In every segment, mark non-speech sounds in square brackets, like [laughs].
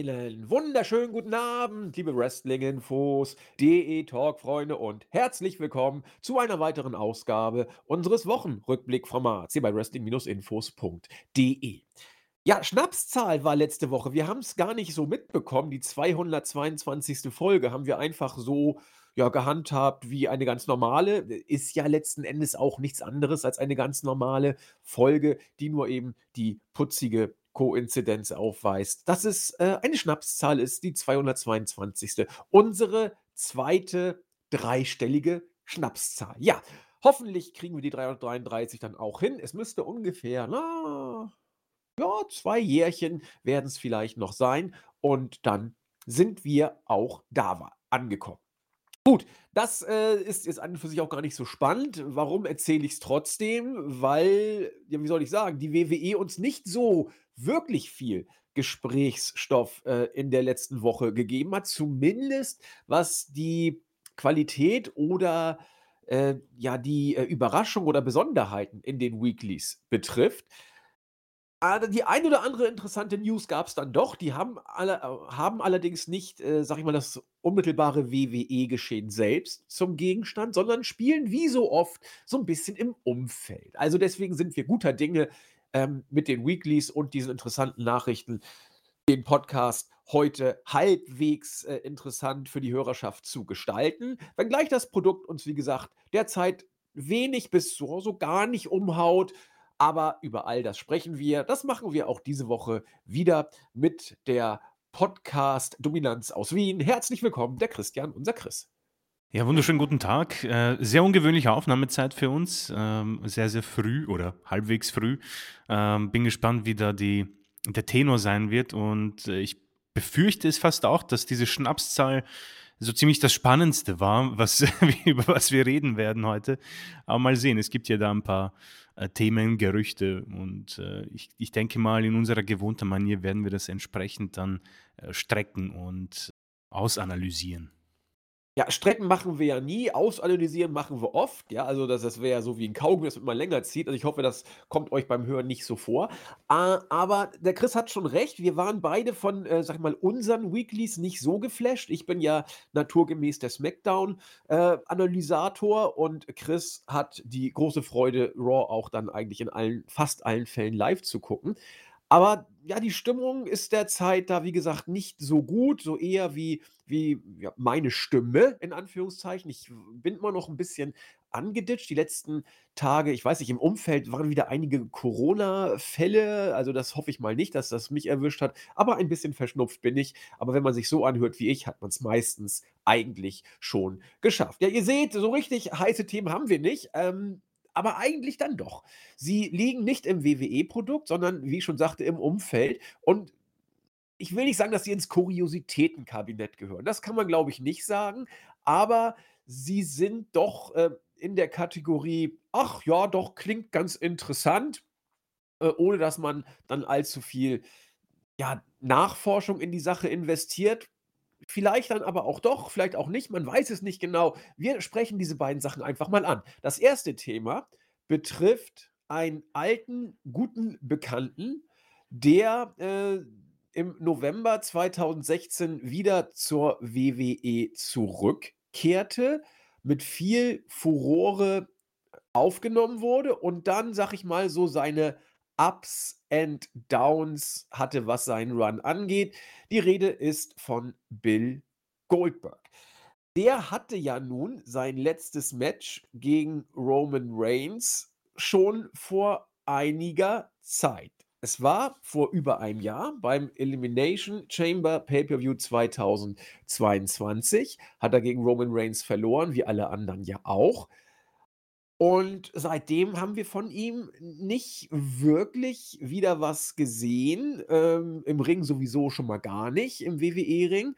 Einen wunderschönen guten Abend, liebe Wrestling-Infos, DE-Talk-Freunde und herzlich willkommen zu einer weiteren Ausgabe unseres Wochenrückblick-Formats hier bei Wrestling-Infos.de. Ja, Schnapszahl war letzte Woche. Wir haben es gar nicht so mitbekommen. Die 222. Folge haben wir einfach so ja, gehandhabt wie eine ganz normale. Ist ja letzten Endes auch nichts anderes als eine ganz normale Folge, die nur eben die putzige Koinzidenz aufweist, dass es äh, eine Schnapszahl ist, die 222. Unsere zweite dreistellige Schnapszahl. Ja, hoffentlich kriegen wir die 333 dann auch hin. Es müsste ungefähr, na, ja, zwei Jährchen werden es vielleicht noch sein. Und dann sind wir auch da angekommen. Gut, das, äh, ist jetzt an und für sich auch gar nicht so spannend. Warum erzähle ich es trotzdem? Weil, ja, wie soll ich sagen, die WWE uns nicht so wirklich viel Gesprächsstoff, äh, in der letzten Woche gegeben hat, zumindest was die Qualität oder, äh, ja, die, äh, Überraschung oder Besonderheiten in den Weeklies betrifft. Die ein oder andere interessante News gab es dann doch. Die haben alle äh, haben allerdings nicht, äh, sage ich mal, das unmittelbare WWE-Geschehen selbst zum Gegenstand, sondern spielen wie so oft so ein bisschen im Umfeld. Also, deswegen sind wir guter Dinge, ähm, mit den Weeklies und diesen interessanten Nachrichten den Podcast heute halbwegs, äh, interessant für die Hörerschaft zu gestalten. Wenngleich das Produkt uns, wie gesagt, derzeit wenig bis so so gar nicht umhaut, aber über all das sprechen wir. Das machen wir auch diese Woche wieder mit der Podcast-Dominanz aus Wien. Herzlich willkommen, der Christian, unser Chris. Ja, wunderschönen guten Tag. Äh, sehr ungewöhnliche Aufnahmezeit für uns. Ähm, sehr, sehr früh oder halbwegs früh. Ähm, bin gespannt, wie da die, der Tenor sein wird. Und äh, ich befürchte es fast auch, dass diese Schnapszahl so ziemlich das Spannendste war, was, [laughs] über was wir reden werden heute. Aber mal sehen, es gibt ja da ein paar äh, Themen, Gerüchte und ich, ich denke mal, in unserer gewohnten Manier werden wir das entsprechend dann strecken und ausanalysieren. Ja, Strecken machen wir ja nie, ausanalysieren machen wir oft, ja, also das das wäre ja so wie ein Kaugummi, das immer länger zieht. Also, ich hoffe, das kommt euch beim Hören nicht so vor. A aber der Chris hat schon recht, wir waren beide von, äh, sage ich mal, unseren Weeklies nicht so geflasht. Ich bin ja naturgemäß der Smackdown, äh, und Chris hat die große Freude, Raw auch dann eigentlich in allen fast allen Fällen live zu gucken. Aber ja, die Stimmung ist derzeit da, wie gesagt, nicht so gut, so eher wie wie, ja, meine Stimme in Anführungszeichen. Ich bin immer noch ein bisschen angeditscht. Die letzten Tage, ich weiß nicht, im Umfeld waren wieder einige Corona-Fälle. Also, das hoffe ich mal nicht, dass das mich erwischt hat, aber ein bisschen verschnupft bin ich. Aber wenn man sich so anhört wie ich, hat man es meistens eigentlich schon geschafft. Ja, ihr seht, so richtig heiße Themen haben wir nicht. Ähm, aber eigentlich dann doch. Sie liegen nicht im WWE-Produkt, sondern wie ich schon sagte, im Umfeld. Und ich will nicht sagen, dass sie ins Kuriositätenkabinett gehören. Das kann man, glaube ich, nicht sagen. Aber sie sind doch äh, in der Kategorie, ach ja, doch, klingt ganz interessant, äh, ohne dass man dann allzu viel ja, Nachforschung in die Sache investiert. Vielleicht dann aber auch doch, vielleicht auch nicht, man weiß es nicht genau. Wir sprechen diese beiden Sachen einfach mal an. Das erste Thema betrifft einen alten, guten Bekannten, der äh, im November 2016 wieder zur WWE zurückkehrte, mit viel Furore aufgenommen wurde und dann, sag ich mal, so seine Ups and Downs hatte, was seinen Run angeht. Die Rede ist von Bill Goldberg. Der hatte ja nun sein letztes Match gegen Roman Reigns schon vor einiger Zeit. Es war vor über einem Jahr beim Elimination Chamber Pay-Per-View 2022. Hat er gegen Roman Reigns verloren, wie alle anderen ja auch. Und seitdem haben wir von ihm nicht wirklich wieder was gesehen. Ähm, Im Ring sowieso schon mal gar nicht, im WWE-Ring.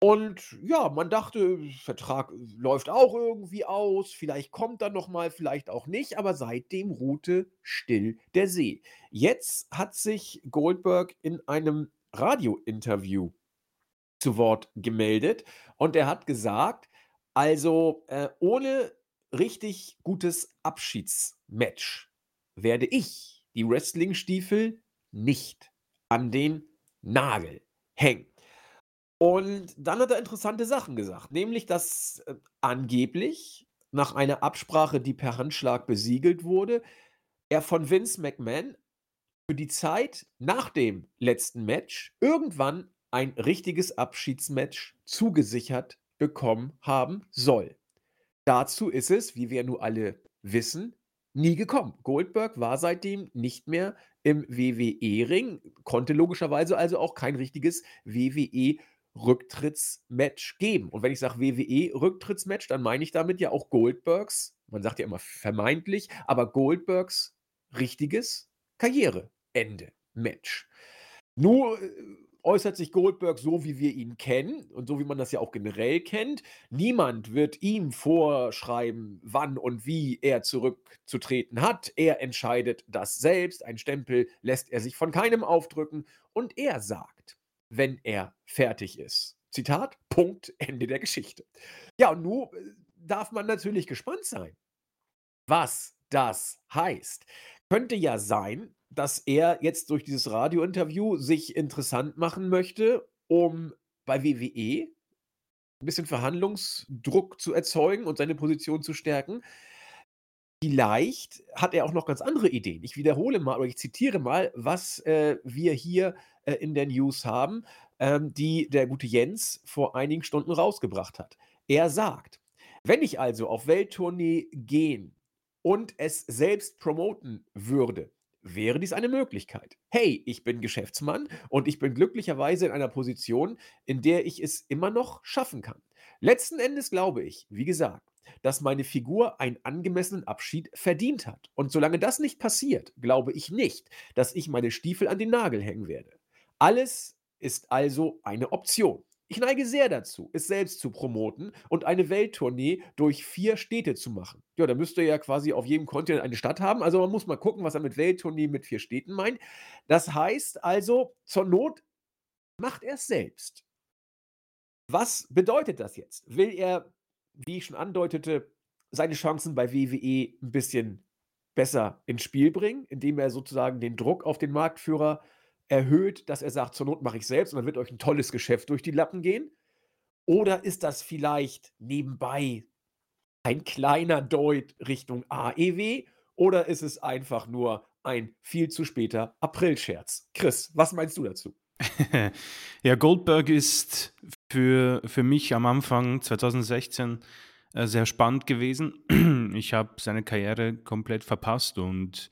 Und ja, man dachte, Vertrag läuft auch irgendwie aus, vielleicht kommt er noch mal, vielleicht auch nicht, aber seitdem ruhte still der See. Jetzt hat sich Goldberg in einem Radiointerview zu Wort gemeldet und er hat gesagt, also äh, ohne richtig gutes Abschiedsmatch werde ich die Wrestlingstiefel nicht an den Nagel hängen. Und dann hat er interessante Sachen gesagt, nämlich, dass, äh, angeblich nach einer Absprache, die per Handschlag besiegelt wurde, er von Vince McMahon für die Zeit nach dem letzten Match irgendwann ein richtiges Abschiedsmatch zugesichert bekommen haben soll. Dazu ist es, wie wir nur alle wissen, nie gekommen. Goldberg war seitdem nicht mehr im WWE-Ring, konnte logischerweise also auch kein richtiges WWE-Rücktrittsmatch geben. Und wenn ich sage WWE-Rücktrittsmatch, dann meine ich damit ja auch Goldbergs, man sagt ja immer vermeintlich, aber Goldbergs richtiges Karriereende-Match. Nur äh, äußert sich Goldberg so, wie wir ihn kennen und so wie man das ja auch generell kennt. Niemand wird ihm vorschreiben, wann und wie er zurückzutreten hat. Er entscheidet das selbst. Ein Stempel lässt er sich von keinem aufdrücken und er sagt, wenn er fertig ist. Zitat, Punkt, Ende der Geschichte. Ja, und nun äh, darf man natürlich gespannt sein, was das heißt. Könnte ja sein, dass er jetzt durch dieses Radiointerview sich interessant machen möchte, um bei WWE ein bisschen Verhandlungsdruck zu erzeugen und seine Position zu stärken. Vielleicht hat er auch noch ganz andere Ideen. Ich wiederhole mal oder ich zitiere mal, was, äh, wir hier, äh, in der News haben, ähm, die der gute Jens vor einigen Stunden rausgebracht hat. Er sagt: „Wenn ich also auf Welttournee gehen und es selbst promoten würde, wäre dies eine Möglichkeit. Hey, ich bin Geschäftsmann und ich bin glücklicherweise in einer Position, in der ich es immer noch schaffen kann. Letzten Endes glaube ich, wie gesagt, dass meine Figur einen angemessenen Abschied verdient hat. Und solange das nicht passiert, glaube ich nicht, dass ich meine Stiefel an den Nagel hängen werde. Alles ist also eine Option. Ich neige sehr dazu, es selbst zu promoten und eine Welttournee durch vier Städte zu machen. Ja, da müsste ja quasi auf jedem Kontinent eine Stadt haben. Also man muss mal gucken, was er mit Welttournee mit vier Städten meint. Das heißt also, zur Not macht er es selbst. Was bedeutet das jetzt? Will er, wie ich schon andeutete, seine Chancen bei WWE ein bisschen besser ins Spiel bringen, indem er sozusagen den Druck auf den Marktführer erhöht, dass er sagt: „Zur Not mache ich selbst und dann wird euch ein tolles Geschäft durch die Lappen gehen?“ Oder ist das vielleicht nebenbei ein kleiner Deut Richtung AEW oder ist es einfach nur ein viel zu später Aprilscherz? Chris, was meinst du dazu? [laughs] Ja, Goldberg ist für für mich am Anfang 2016, äh, sehr spannend gewesen. [clears throat] Ich habe seine Karriere komplett verpasst und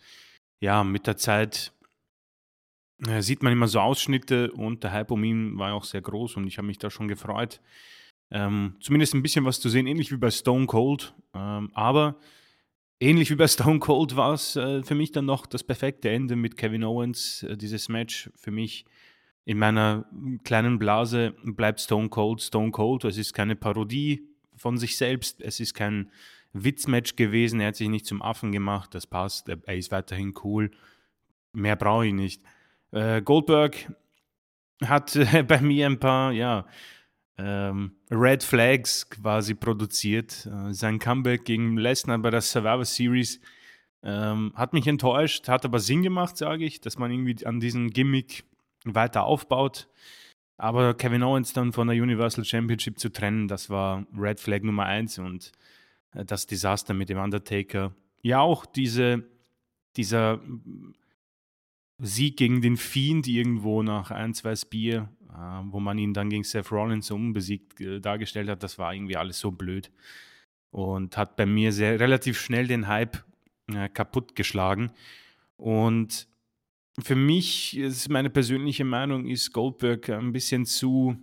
ja, mit der Zeit äh, sieht man immer so Ausschnitte und der Hype um ihn war auch sehr groß und ich habe mich da schon gefreut. Ähm, zumindest ein bisschen was zu sehen, ähnlich wie bei Stone Cold. Ähm, aber ähnlich wie bei [laughs] Stone Cold war es äh, für mich dann noch das perfekte Ende mit Kevin Owens. Äh, dieses Match für mich in meiner kleinen Blase bleibt Stone Cold Stone Cold. Es ist keine Parodie von sich selbst. Es ist kein Witzmatch gewesen. Er hat sich nicht zum Affen gemacht. Das passt. Er ist weiterhin cool. Mehr brauche ich nicht. Äh, Goldberg hat [laughs] äh, bei mir ein paar, ja, ähm, Red Flags quasi produziert. Äh, sein Comeback gegen Lesnar bei der Survivor Series ähm, hat mich enttäuscht, hat aber Sinn gemacht, sage ich, dass man irgendwie an diesem Gimmick weiter aufbaut. Aber Kevin Owens dann von der Universal Championship zu trennen, das war Red Flag Nummer eins und äh, das Desaster mit dem Undertaker. Ja, auch diese, dieser Sieg gegen den Fiend irgendwo nach ein, zwei Bier, äh, wo man ihn dann gegen Seth Rollins unbesiegt äh, dargestellt hat, das war irgendwie alles so blöd und hat bei mir sehr relativ schnell den Hype äh, kaputt geschlagen. Und für mich ist meine persönliche Meinung, ist Goldberg ein bisschen zu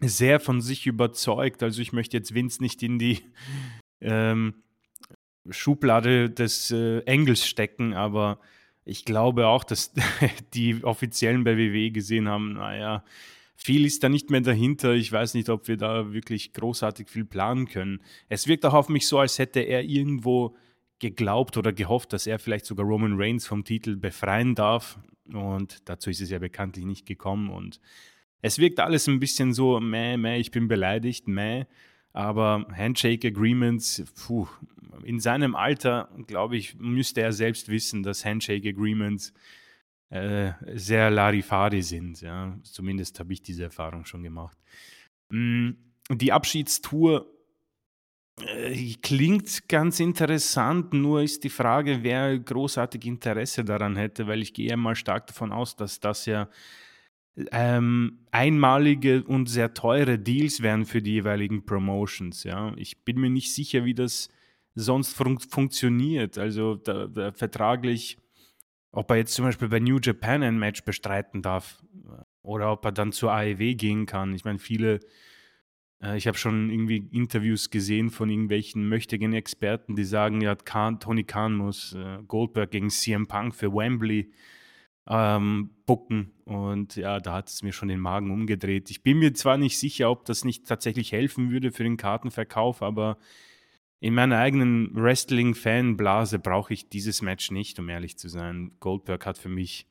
sehr von sich überzeugt. Also ich möchte jetzt Vince nicht in die ähm, Schublade des äh, Engels stecken, aber ich glaube auch, dass [laughs] die Offiziellen bei WWE gesehen haben, naja, viel ist da nicht mehr dahinter. Ich weiß nicht, ob wir da wirklich großartig viel planen können. Es wirkt auch auf mich so, als hätte er irgendwo geglaubt oder gehofft, dass er vielleicht sogar Roman Reigns vom Titel befreien darf. Und dazu ist es ja bekanntlich nicht gekommen. Und es wirkt alles ein bisschen so, meh, meh, ich bin beleidigt, meh. Aber Handshake Agreements, puh, in seinem Alter, glaube ich, müsste er selbst wissen, dass Handshake Agreements äh, sehr Larifari sind. Ja. Zumindest habe ich diese Erfahrung schon gemacht. Mm, die Abschiedstour äh, klingt ganz interessant, nur ist die Frage, wer großartig Interesse daran hätte, weil ich gehe mal stark davon aus, dass das ja ähm, einmalige und sehr teure Deals wären für die jeweiligen Promotions. Ja. Ich bin mir nicht sicher, wie das sonst fun funktioniert. Also da, da vertraglich, ob er jetzt zum Beispiel bei New Japan ein Match bestreiten darf oder ob er dann zur AEW gehen kann. Ich meine, viele, äh, ich habe schon irgendwie Interviews gesehen von irgendwelchen möchtigen Experten, die sagen, ja, Khan, Tony Khan muss äh, Goldberg gegen CM Punk für Wembley ähm, bucken. Und ja, da hat es mir schon den Magen umgedreht. Ich bin mir zwar nicht sicher, ob das nicht tatsächlich helfen würde für den Kartenverkauf, aber in meiner eigenen Wrestling-Fan-Blase brauche ich dieses Match nicht, um ehrlich zu sein. Goldberg hat für mich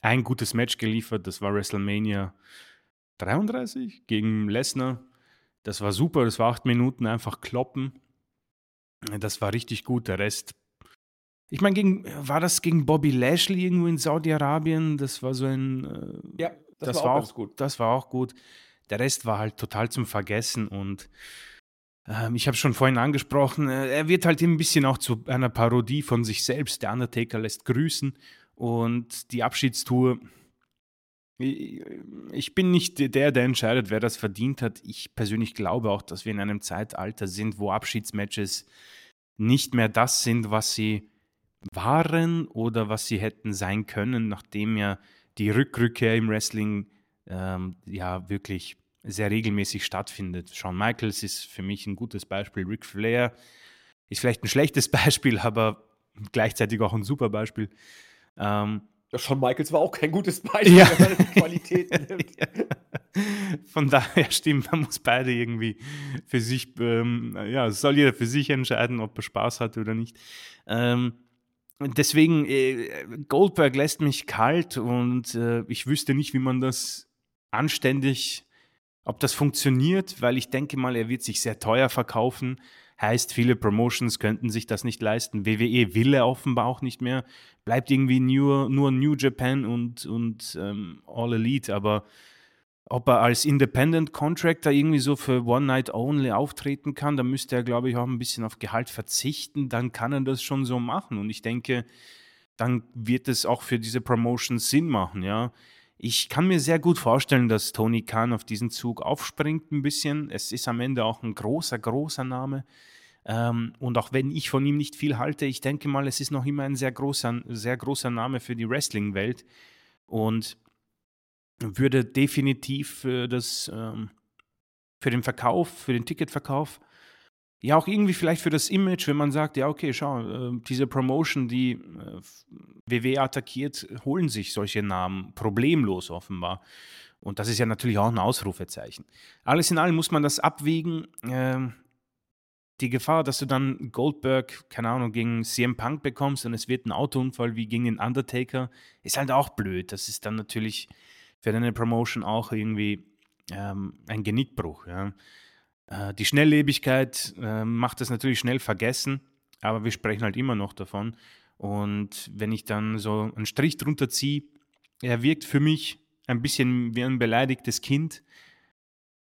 ein gutes Match geliefert. Das war WrestleMania 33 gegen Lesnar. Das war super. Das war acht Minuten einfach kloppen. Das war richtig gut. Der Rest ich meine, gegen, war das gegen Bobby Lashley irgendwo in Saudi-Arabien? Das war so ein. Äh, ja, das, das war, auch, auch gut. Das war auch gut. Der Rest war halt total zum Vergessen und ähm, ich habe schon vorhin angesprochen, äh, er wird halt ein bisschen auch zu einer Parodie von sich selbst. Der Undertaker lässt grüßen und die Abschiedstour. Ich bin nicht der, der entscheidet, wer das verdient hat. Ich persönlich glaube auch, dass wir in einem Zeitalter sind, wo Abschiedsmatches nicht mehr das sind, was sie waren oder was sie hätten sein können, nachdem ja die Rückrückkehr im Wrestling ähm, ja wirklich sehr regelmäßig stattfindet. Shawn Michaels ist für mich ein gutes Beispiel. Ric Flair ist vielleicht ein schlechtes [laughs] Beispiel, aber gleichzeitig auch ein super Beispiel. Ähm, ja, Shawn Michaels war auch kein gutes [laughs] Beispiel, ja. wenn man die Qualität [laughs] nimmt. Von daher stimmt, man muss beide irgendwie für sich, ähm, ja, soll jeder für sich entscheiden, ob er Spaß hat oder nicht. Ähm, deswegen, äh, Goldberg lässt mich kalt und äh, ich wüsste nicht, wie man das anständig, ob das funktioniert, weil ich denke mal, er wird sich sehr teuer verkaufen. Heißt, viele Promotions könnten sich das nicht leisten. WWE will er offenbar auch nicht mehr. Bleibt irgendwie nur, nur New Japan und, und ähm, All Elite, aber ob er als Independent Contractor irgendwie so für One Night Only auftreten kann, dann müsste er, glaube ich, auch ein bisschen auf Gehalt verzichten. Dann kann er das schon so machen. Und ich denke, dann wird es auch für diese Promotion Sinn machen, ja. Ich kann mir sehr gut vorstellen, dass Tony Khan auf diesen Zug aufspringt ein bisschen. Es ist am Ende auch ein großer, großer Name. Ähm, und auch wenn ich von ihm nicht viel halte, ich denke mal, es ist noch immer ein sehr großer, sehr großer Name für die Wrestling-Welt. Und würde definitiv für das, ähm, für den Verkauf, für den Ticketverkauf, ja auch irgendwie vielleicht für das Image, wenn man sagt, ja okay, schau, äh, diese Promotion, die äh, WWE attackiert, holen sich solche Namen problemlos offenbar. Und das ist ja natürlich auch ein Ausrufezeichen. Alles in allem muss man das abwägen. Äh, die Gefahr, dass du dann Goldberg, keine Ahnung, gegen CM Punk bekommst und es wird ein Autounfall wie gegen den Undertaker, ist halt auch blöd. Das ist dann natürlich für deine Promotion auch irgendwie ähm, ein Genickbruch. Ja. Äh, die Schnelllebigkeit äh, macht es natürlich schnell vergessen, aber wir sprechen halt immer noch davon. Und wenn ich dann so einen Strich drunter ziehe, er wirkt für mich ein bisschen wie ein beleidigtes Kind.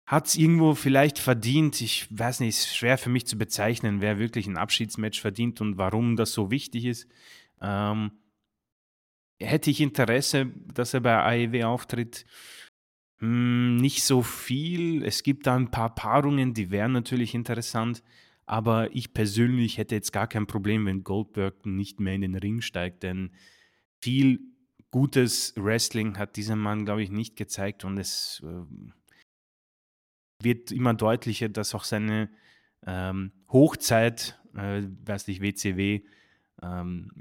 Hat es irgendwo vielleicht verdient? Ich weiß nicht, ist schwer für mich zu bezeichnen, wer wirklich ein Abschiedsmatch verdient und warum das so wichtig ist. Ähm, hätte ich Interesse, dass er bei AEW auftritt? Hm, nicht so viel. Es gibt da ein paar Paarungen, die wären natürlich interessant. Aber ich persönlich hätte jetzt gar kein Problem, wenn Goldberg nicht mehr in den Ring steigt, denn viel gutes Wrestling hat dieser Mann, glaube ich, nicht gezeigt und es äh, wird immer deutlicher, dass auch seine ähm, Hochzeit, äh, weiß nicht, WCW, ähm,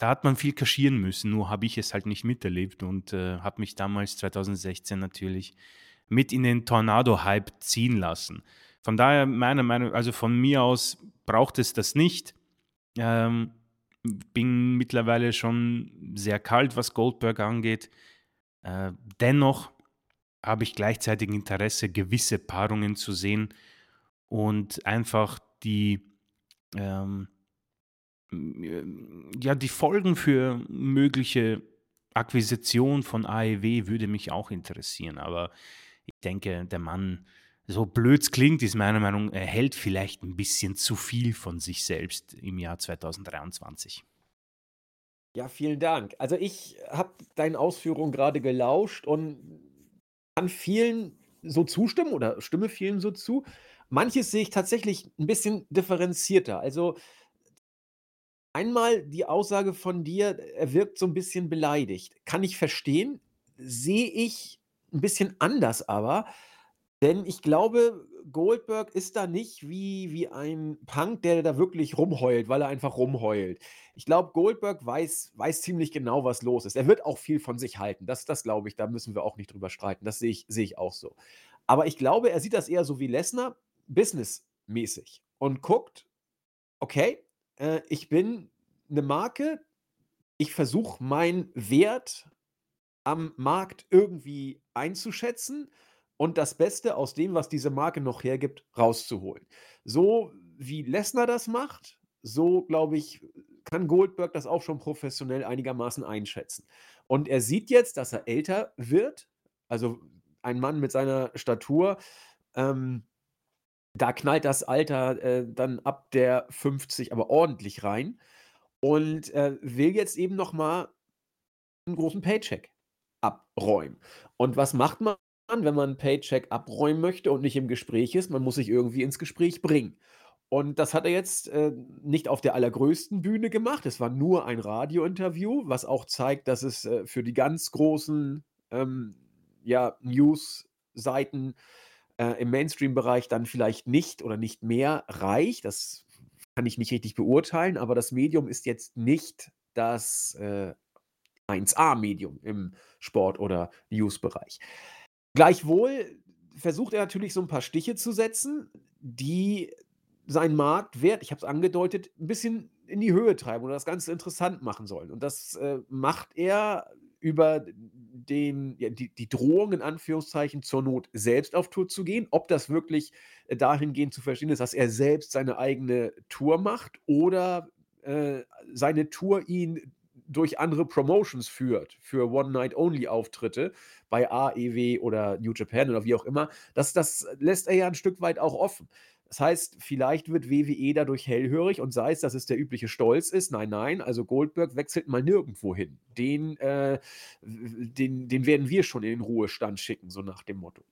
da hat man viel kaschieren müssen, nur habe ich es halt nicht miterlebt und äh, habe mich damals 2016 natürlich mit in den Tornado-Hype ziehen lassen. Von daher, meiner Meinung, also von mir aus braucht es das nicht. Ähm, bin mittlerweile schon sehr kalt, was Goldberg angeht. Äh, dennoch habe ich gleichzeitig Interesse, gewisse Paarungen zu sehen und einfach die ähm, ja, die Folgen für mögliche Akquisition von AEW würde mich auch interessieren, aber ich denke, der Mann, so blöd es klingt, ist meiner Meinung nach, er hält vielleicht ein bisschen zu viel von sich selbst im Jahr 2023. Ja, vielen Dank. Also ich habe deinen Ausführungen gerade gelauscht und kann vielen so zustimmen oder stimme vielen so zu. Manches sehe ich tatsächlich ein bisschen differenzierter. Also einmal die Aussage von dir, er wirkt so ein bisschen beleidigt. Kann ich verstehen, sehe ich ein bisschen anders aber, denn ich glaube, Goldberg ist da nicht wie wie ein Punk, der da wirklich rumheult, weil er einfach rumheult. Ich glaube, Goldberg weiß weiß ziemlich genau, was los ist. Er wird auch viel von sich halten. Das das glaube ich, da müssen wir auch nicht drüber streiten. Das sehe ich sehe ich auch so. Aber ich glaube, er sieht das eher so wie Lesnar, businessmäßig und guckt: „Okay, äh, ich bin eine Marke. Ich versuche, meinen Wert am Markt irgendwie einzuschätzen und das Beste aus dem, was diese Marke noch hergibt, rauszuholen. So wie Lesnar das macht, so glaube ich, kann Goldberg das auch schon professionell einigermaßen einschätzen. Und er sieht jetzt, dass er älter wird. Also ein Mann mit seiner Statur, ähm, da knallt das Alter äh, dann ab der 50 aber ordentlich rein und äh, will jetzt eben noch mal einen großen Paycheck abräumen. Und was macht man, wenn man 'n Paycheck abräumen möchte und nicht im Gespräch ist? Man muss sich irgendwie ins Gespräch bringen. Und das hat er jetzt, äh, nicht auf der allergrößten Bühne gemacht. Es war nur ein Radiointerview, was auch zeigt, dass es, äh, für die ganz großen, ähm, ja, Newsseiten, äh, im Mainstream-Bereich dann vielleicht nicht oder nicht mehr reicht. Das kann ich nicht richtig beurteilen, aber das Medium ist jetzt nicht das, äh, 1A-Medium im Sport oder News-Bereich. Gleichwohl versucht er natürlich so ein paar Stiche zu setzen, die seinen Marktwert, ich habe es angedeutet, ein bisschen in die Höhe treiben oder das Ganze interessant machen sollen. Und das, äh, macht er über den ja, die die Drohung in Anführungszeichen zur Not selbst auf Tour zu gehen. Ob das wirklich, äh, dahingehend zu verstehen ist, dass er selbst seine eigene Tour macht oder, äh, seine Tour ihn durch andere Promotions führt, für One-Night-Only-Auftritte bei AEW oder New Japan oder wie auch immer, das das lässt er ja ein Stück weit auch offen. Das heißt, vielleicht wird WWE dadurch hellhörig und sei es, dass es der übliche Stolz ist. Nein, nein, also Goldberg wechselt mal nirgendwo hin. Den, äh, den, den werden wir schon in den Ruhestand schicken, so nach dem Motto.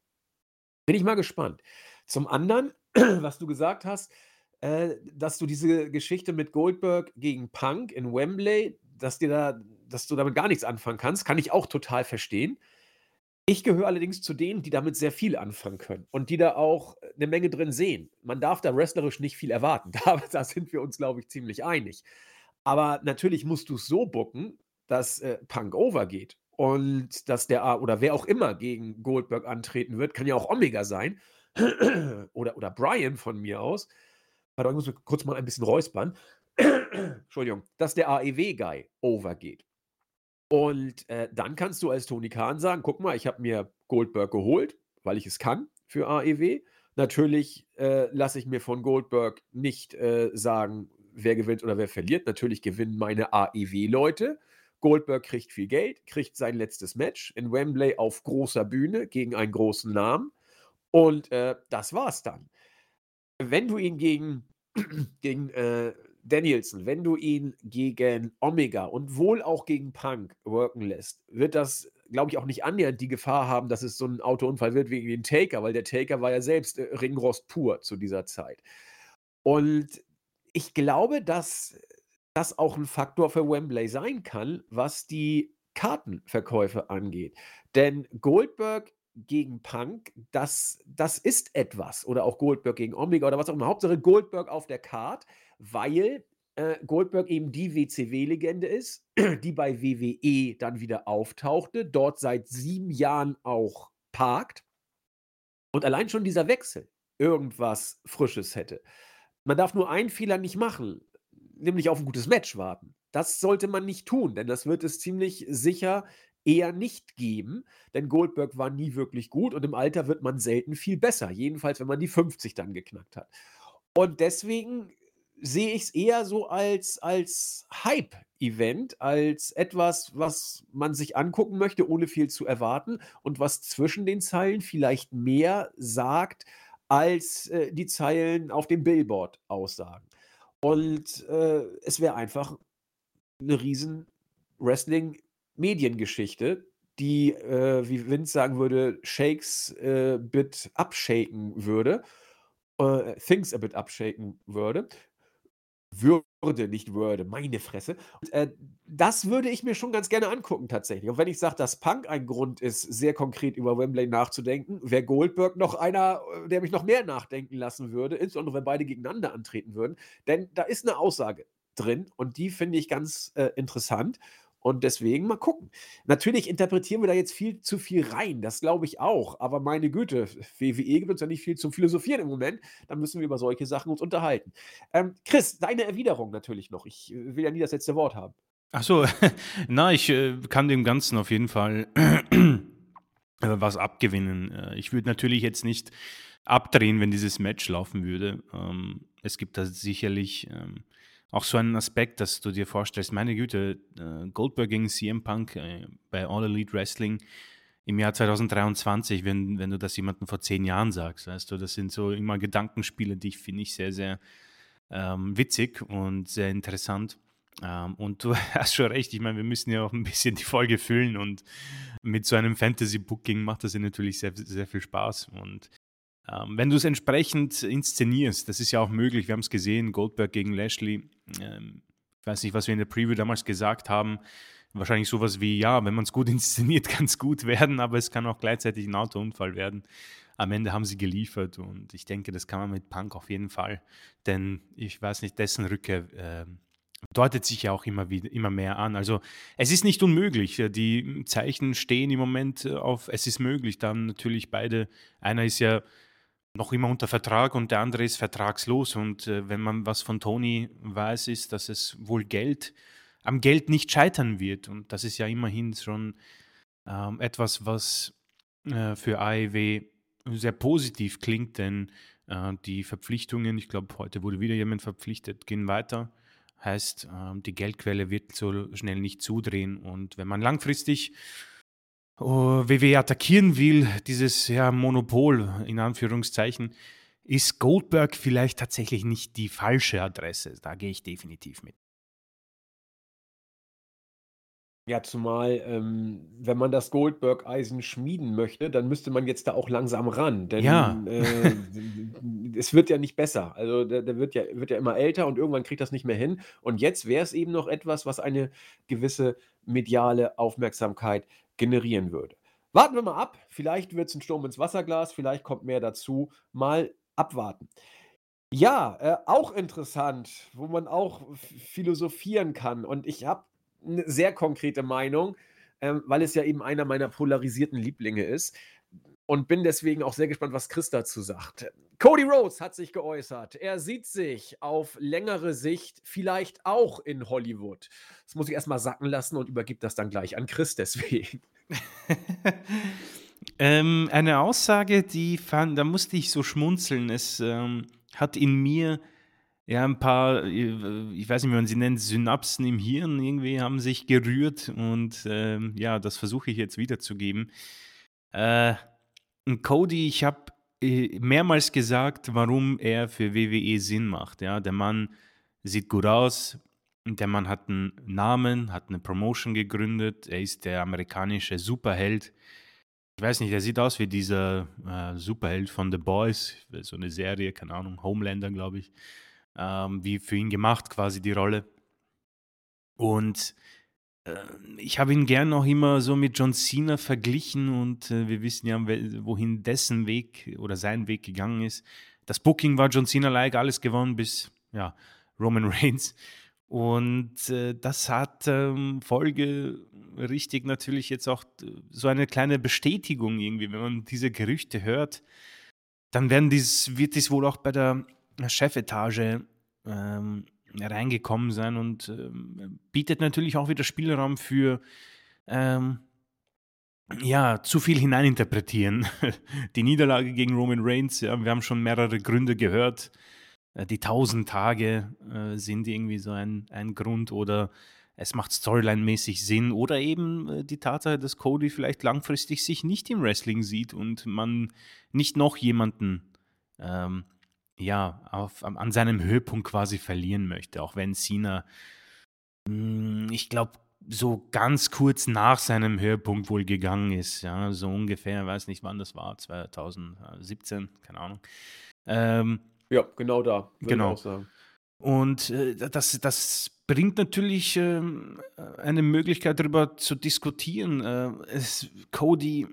Bin ich mal gespannt. Zum anderen, [clears throat] was du gesagt hast, äh, dass du diese Geschichte mit Goldberg gegen Punk in Wembley, dass dir da, dass du damit gar nichts anfangen kannst, kann ich auch total verstehen. Ich gehöre allerdings zu denen, die damit sehr viel anfangen können und die da auch eine Menge drin sehen. Man darf da wrestlerisch nicht viel erwarten. [laughs] Da, da sind wir uns, glaube ich, ziemlich einig. Aber natürlich musst du es so bucken, dass äh, Punk overgeht und dass der A oder wer auch immer gegen Goldberg antreten wird, kann ja auch Omega sein [clears throat] oder, oder Brian von mir aus. Pardon, ich muss kurz mal ein bisschen räuspern. [clears throat] Entschuldigung, dass der AEW-Guy overgeht. Und äh, dann kannst du als Tony Khan sagen: Guck mal, ich habe mir Goldberg geholt, weil ich es kann für AEW. Natürlich äh, lasse ich mir von Goldberg nicht äh, sagen, wer gewinnt oder wer verliert. Natürlich gewinnen meine AEW-Leute. Goldberg kriegt viel Geld, kriegt sein letztes Match in Wembley auf großer Bühne gegen einen großen Namen. Und äh, das war's dann. Wenn du ihn gegen, [clears throat] gegen äh, Danielson, wenn du ihn gegen Omega und wohl auch gegen Punk worken lässt, wird das, glaube ich, auch nicht annähernd die Gefahr haben, dass es so ein Autounfall wird wegen den Taker, weil der Taker war ja selbst äh, Ringrost pur zu dieser Zeit. Und ich glaube, dass das auch ein Faktor für Wembley sein kann, was die Kartenverkäufe angeht. Denn Goldberg gegen Punk, das, das ist etwas. Oder auch Goldberg gegen Omega oder was auch immer. Hauptsache Goldberg auf der Card weil äh, Goldberg eben die WCW-Legende ist, [clears throat] die bei WWE dann wieder auftauchte, dort seit sieben Jahren auch parkt. Und allein schon dieser Wechsel irgendwas Frisches hätte. Man darf nur einen Fehler nicht machen, nämlich auf ein gutes Match warten. Das sollte man nicht tun, denn das wird es ziemlich sicher eher nicht geben, denn Goldberg war nie wirklich gut und im Alter wird man selten viel besser, jedenfalls wenn man die 50 dann geknackt hat. Und deswegen sehe ich es eher so als als Hype-Event, als etwas, was man sich angucken möchte, ohne viel zu erwarten und was zwischen den Zeilen vielleicht mehr sagt, als, äh, die Zeilen auf dem Billboard aussagen. Und, äh, es wäre einfach 'ne riesen Wrestling-Mediengeschichte, die, äh, wie Vince sagen würde, Shakes, äh, bit upshaken würde, äh, things a bit upshaken würde. Würde, nicht würde, meine Fresse. Und, äh, das würde ich mir schon ganz gerne angucken tatsächlich. Und wenn ich sage, dass Punk ein Grund ist, sehr konkret über Wembley nachzudenken, wäre Goldberg noch einer, äh, der mich noch mehr nachdenken lassen würde, insbesondere wenn beide gegeneinander antreten würden. Denn da ist 'ne Aussage drin und die finde ich ganz, äh, interessant. Und deswegen mal gucken. Natürlich interpretieren wir da jetzt viel zu viel rein, das glaube ich auch. Aber meine Güte, WWE gibt uns ja nicht viel zum Philosophieren im Moment. Da müssen wir über solche Sachen uns unterhalten. Ähm, Chris, deine Erwiderung natürlich noch. Ich äh, will ja nie das letzte Wort haben. Ach so, [laughs] na, ich äh, kann dem Ganzen auf jeden Fall [clears throat] äh, was abgewinnen. Äh, ich würde natürlich jetzt nicht abdrehen, wenn dieses Match laufen würde. Ähm, es gibt da sicherlich ähm, auch so ein Aspekt, dass du dir vorstellst, meine Güte, äh, Goldberg gegen CM Punk äh, bei All Elite Wrestling im Jahr 2023, wenn, wenn du das jemandem vor zehn Jahren sagst, weißt du, das sind so immer Gedankenspiele, die ich finde ich sehr, sehr ähm, witzig und sehr interessant. Ähm, und du [laughs] hast schon recht, ich meine, wir müssen ja auch ein bisschen die Folge füllen und mit so einem Fantasy-Booking macht das ja natürlich sehr, sehr viel Spaß. Und ähm, wenn du es entsprechend inszenierst, das ist ja auch möglich, wir haben es gesehen, Goldberg gegen Lashley, ähm, ich weiß nicht, was wir in der Preview damals gesagt haben, wahrscheinlich sowas wie, ja, wenn man es gut [laughs] inszeniert, kann es gut werden, aber es kann auch gleichzeitig ein Autounfall werden. Am Ende haben sie geliefert und ich denke, das kann man mit Punk auf jeden Fall, denn ich weiß nicht, dessen Rückkehr äh, deutet sich ja auch immer, wieder, immer mehr an. Also es ist nicht unmöglich. Die Zeichen stehen im Moment auf, es ist möglich. Dann natürlich beide, einer ist ja noch immer unter Vertrag und der andere ist vertragslos. Und äh, wenn man was von Tony weiß, ist, dass es wohl Geld am Geld nicht scheitern wird. Und das ist ja immerhin schon ähm, etwas, was äh, für AEW sehr positiv klingt, denn äh, die Verpflichtungen, ich glaube, heute wurde wieder jemand verpflichtet, gehen weiter. Heißt, äh, die Geldquelle wird so schnell nicht zudrehen. Und wenn man langfristig WWE attackieren will, dieses ja, Monopol in Anführungszeichen, ist Goldberg vielleicht tatsächlich nicht die falsche Adresse. Da gehe ich definitiv mit. Ja, zumal, ähm, wenn man das Goldberg-Eisen schmieden möchte, dann müsste man jetzt da auch langsam ran, Ja. denn, äh, [laughs] es wird ja nicht besser. Also, der der wird ja wird ja immer älter und irgendwann kriegt das nicht mehr hin. Und jetzt wäre es eben noch etwas, was eine gewisse mediale Aufmerksamkeit generieren würde. Warten wir mal ab, vielleicht wird es ein Sturm ins Wasserglas, vielleicht kommt mehr dazu. Mal abwarten. Ja, äh, auch interessant, wo man auch philosophieren kann und ich habe 'ne sehr konkrete Meinung, ähm, weil es ja eben einer meiner polarisierten Lieblinge ist und bin deswegen auch sehr gespannt, was Chris dazu sagt. Cody Rhodes hat sich geäußert. Er sieht sich auf längere Sicht vielleicht auch in Hollywood. Das muss ich erst mal sacken lassen und übergebe das dann gleich an Chris deswegen. [laughs] [laughs] ähm, eine Aussage, die fand, da musste ich so schmunzeln. Es ähm, hat in mir ja ein paar, äh, ich weiß nicht, wie man sie nennt, Synapsen im Hirn irgendwie haben sich gerührt und ähm, ja, das versuche ich jetzt wiederzugeben. Äh, Cody, ich habe äh, mehrmals gesagt, warum er für WWE Sinn macht. Ja, der Mann sieht gut aus, der Mann hat einen Namen, hat eine Promotion gegründet, er ist der amerikanische Superheld. Ich weiß nicht, er sieht aus wie dieser äh, Superheld von The Boys, so eine Serie, keine Ahnung, Homelander, glaube ich, ähm, wie für ihn gemacht quasi die Rolle. Und ich habe ihn gern auch immer so mit John Cena verglichen und äh, wir wissen ja, wohin dessen Weg oder sein Weg gegangen ist. Das Booking war John Cena-like, alles gewonnen bis ja, Roman [laughs] Reigns. Und äh, das hat ähm, Folge richtig natürlich jetzt auch so eine kleine Bestätigung irgendwie, wenn man diese Gerüchte hört, dann werden dies, wird dies wohl auch bei der Chefetage ähm, reingekommen sein und ähm, bietet natürlich auch wieder Spielraum für ähm, ja, zu viel hineininterpretieren. [laughs] Die Niederlage gegen Roman Reigns, ja, wir haben schon mehrere Gründe gehört äh, die tausend Tage äh, sind irgendwie so ein, ein Grund oder es macht Storyline-mäßig Sinn oder eben äh, die Tatsache, dass Cody vielleicht langfristig sich nicht im Wrestling sieht und man nicht noch jemanden ähm, ja, auf, an seinem Höhepunkt quasi verlieren möchte, auch wenn Cena, hm, ich glaube, so ganz kurz nach seinem Höhepunkt wohl gegangen ist, ja, so ungefähr, weiß nicht wann das war, 2017, keine Ahnung. Ähm, ja, genau da, genau. Und äh, das, das bringt natürlich äh, eine Möglichkeit darüber zu diskutieren. Äh, es, Cody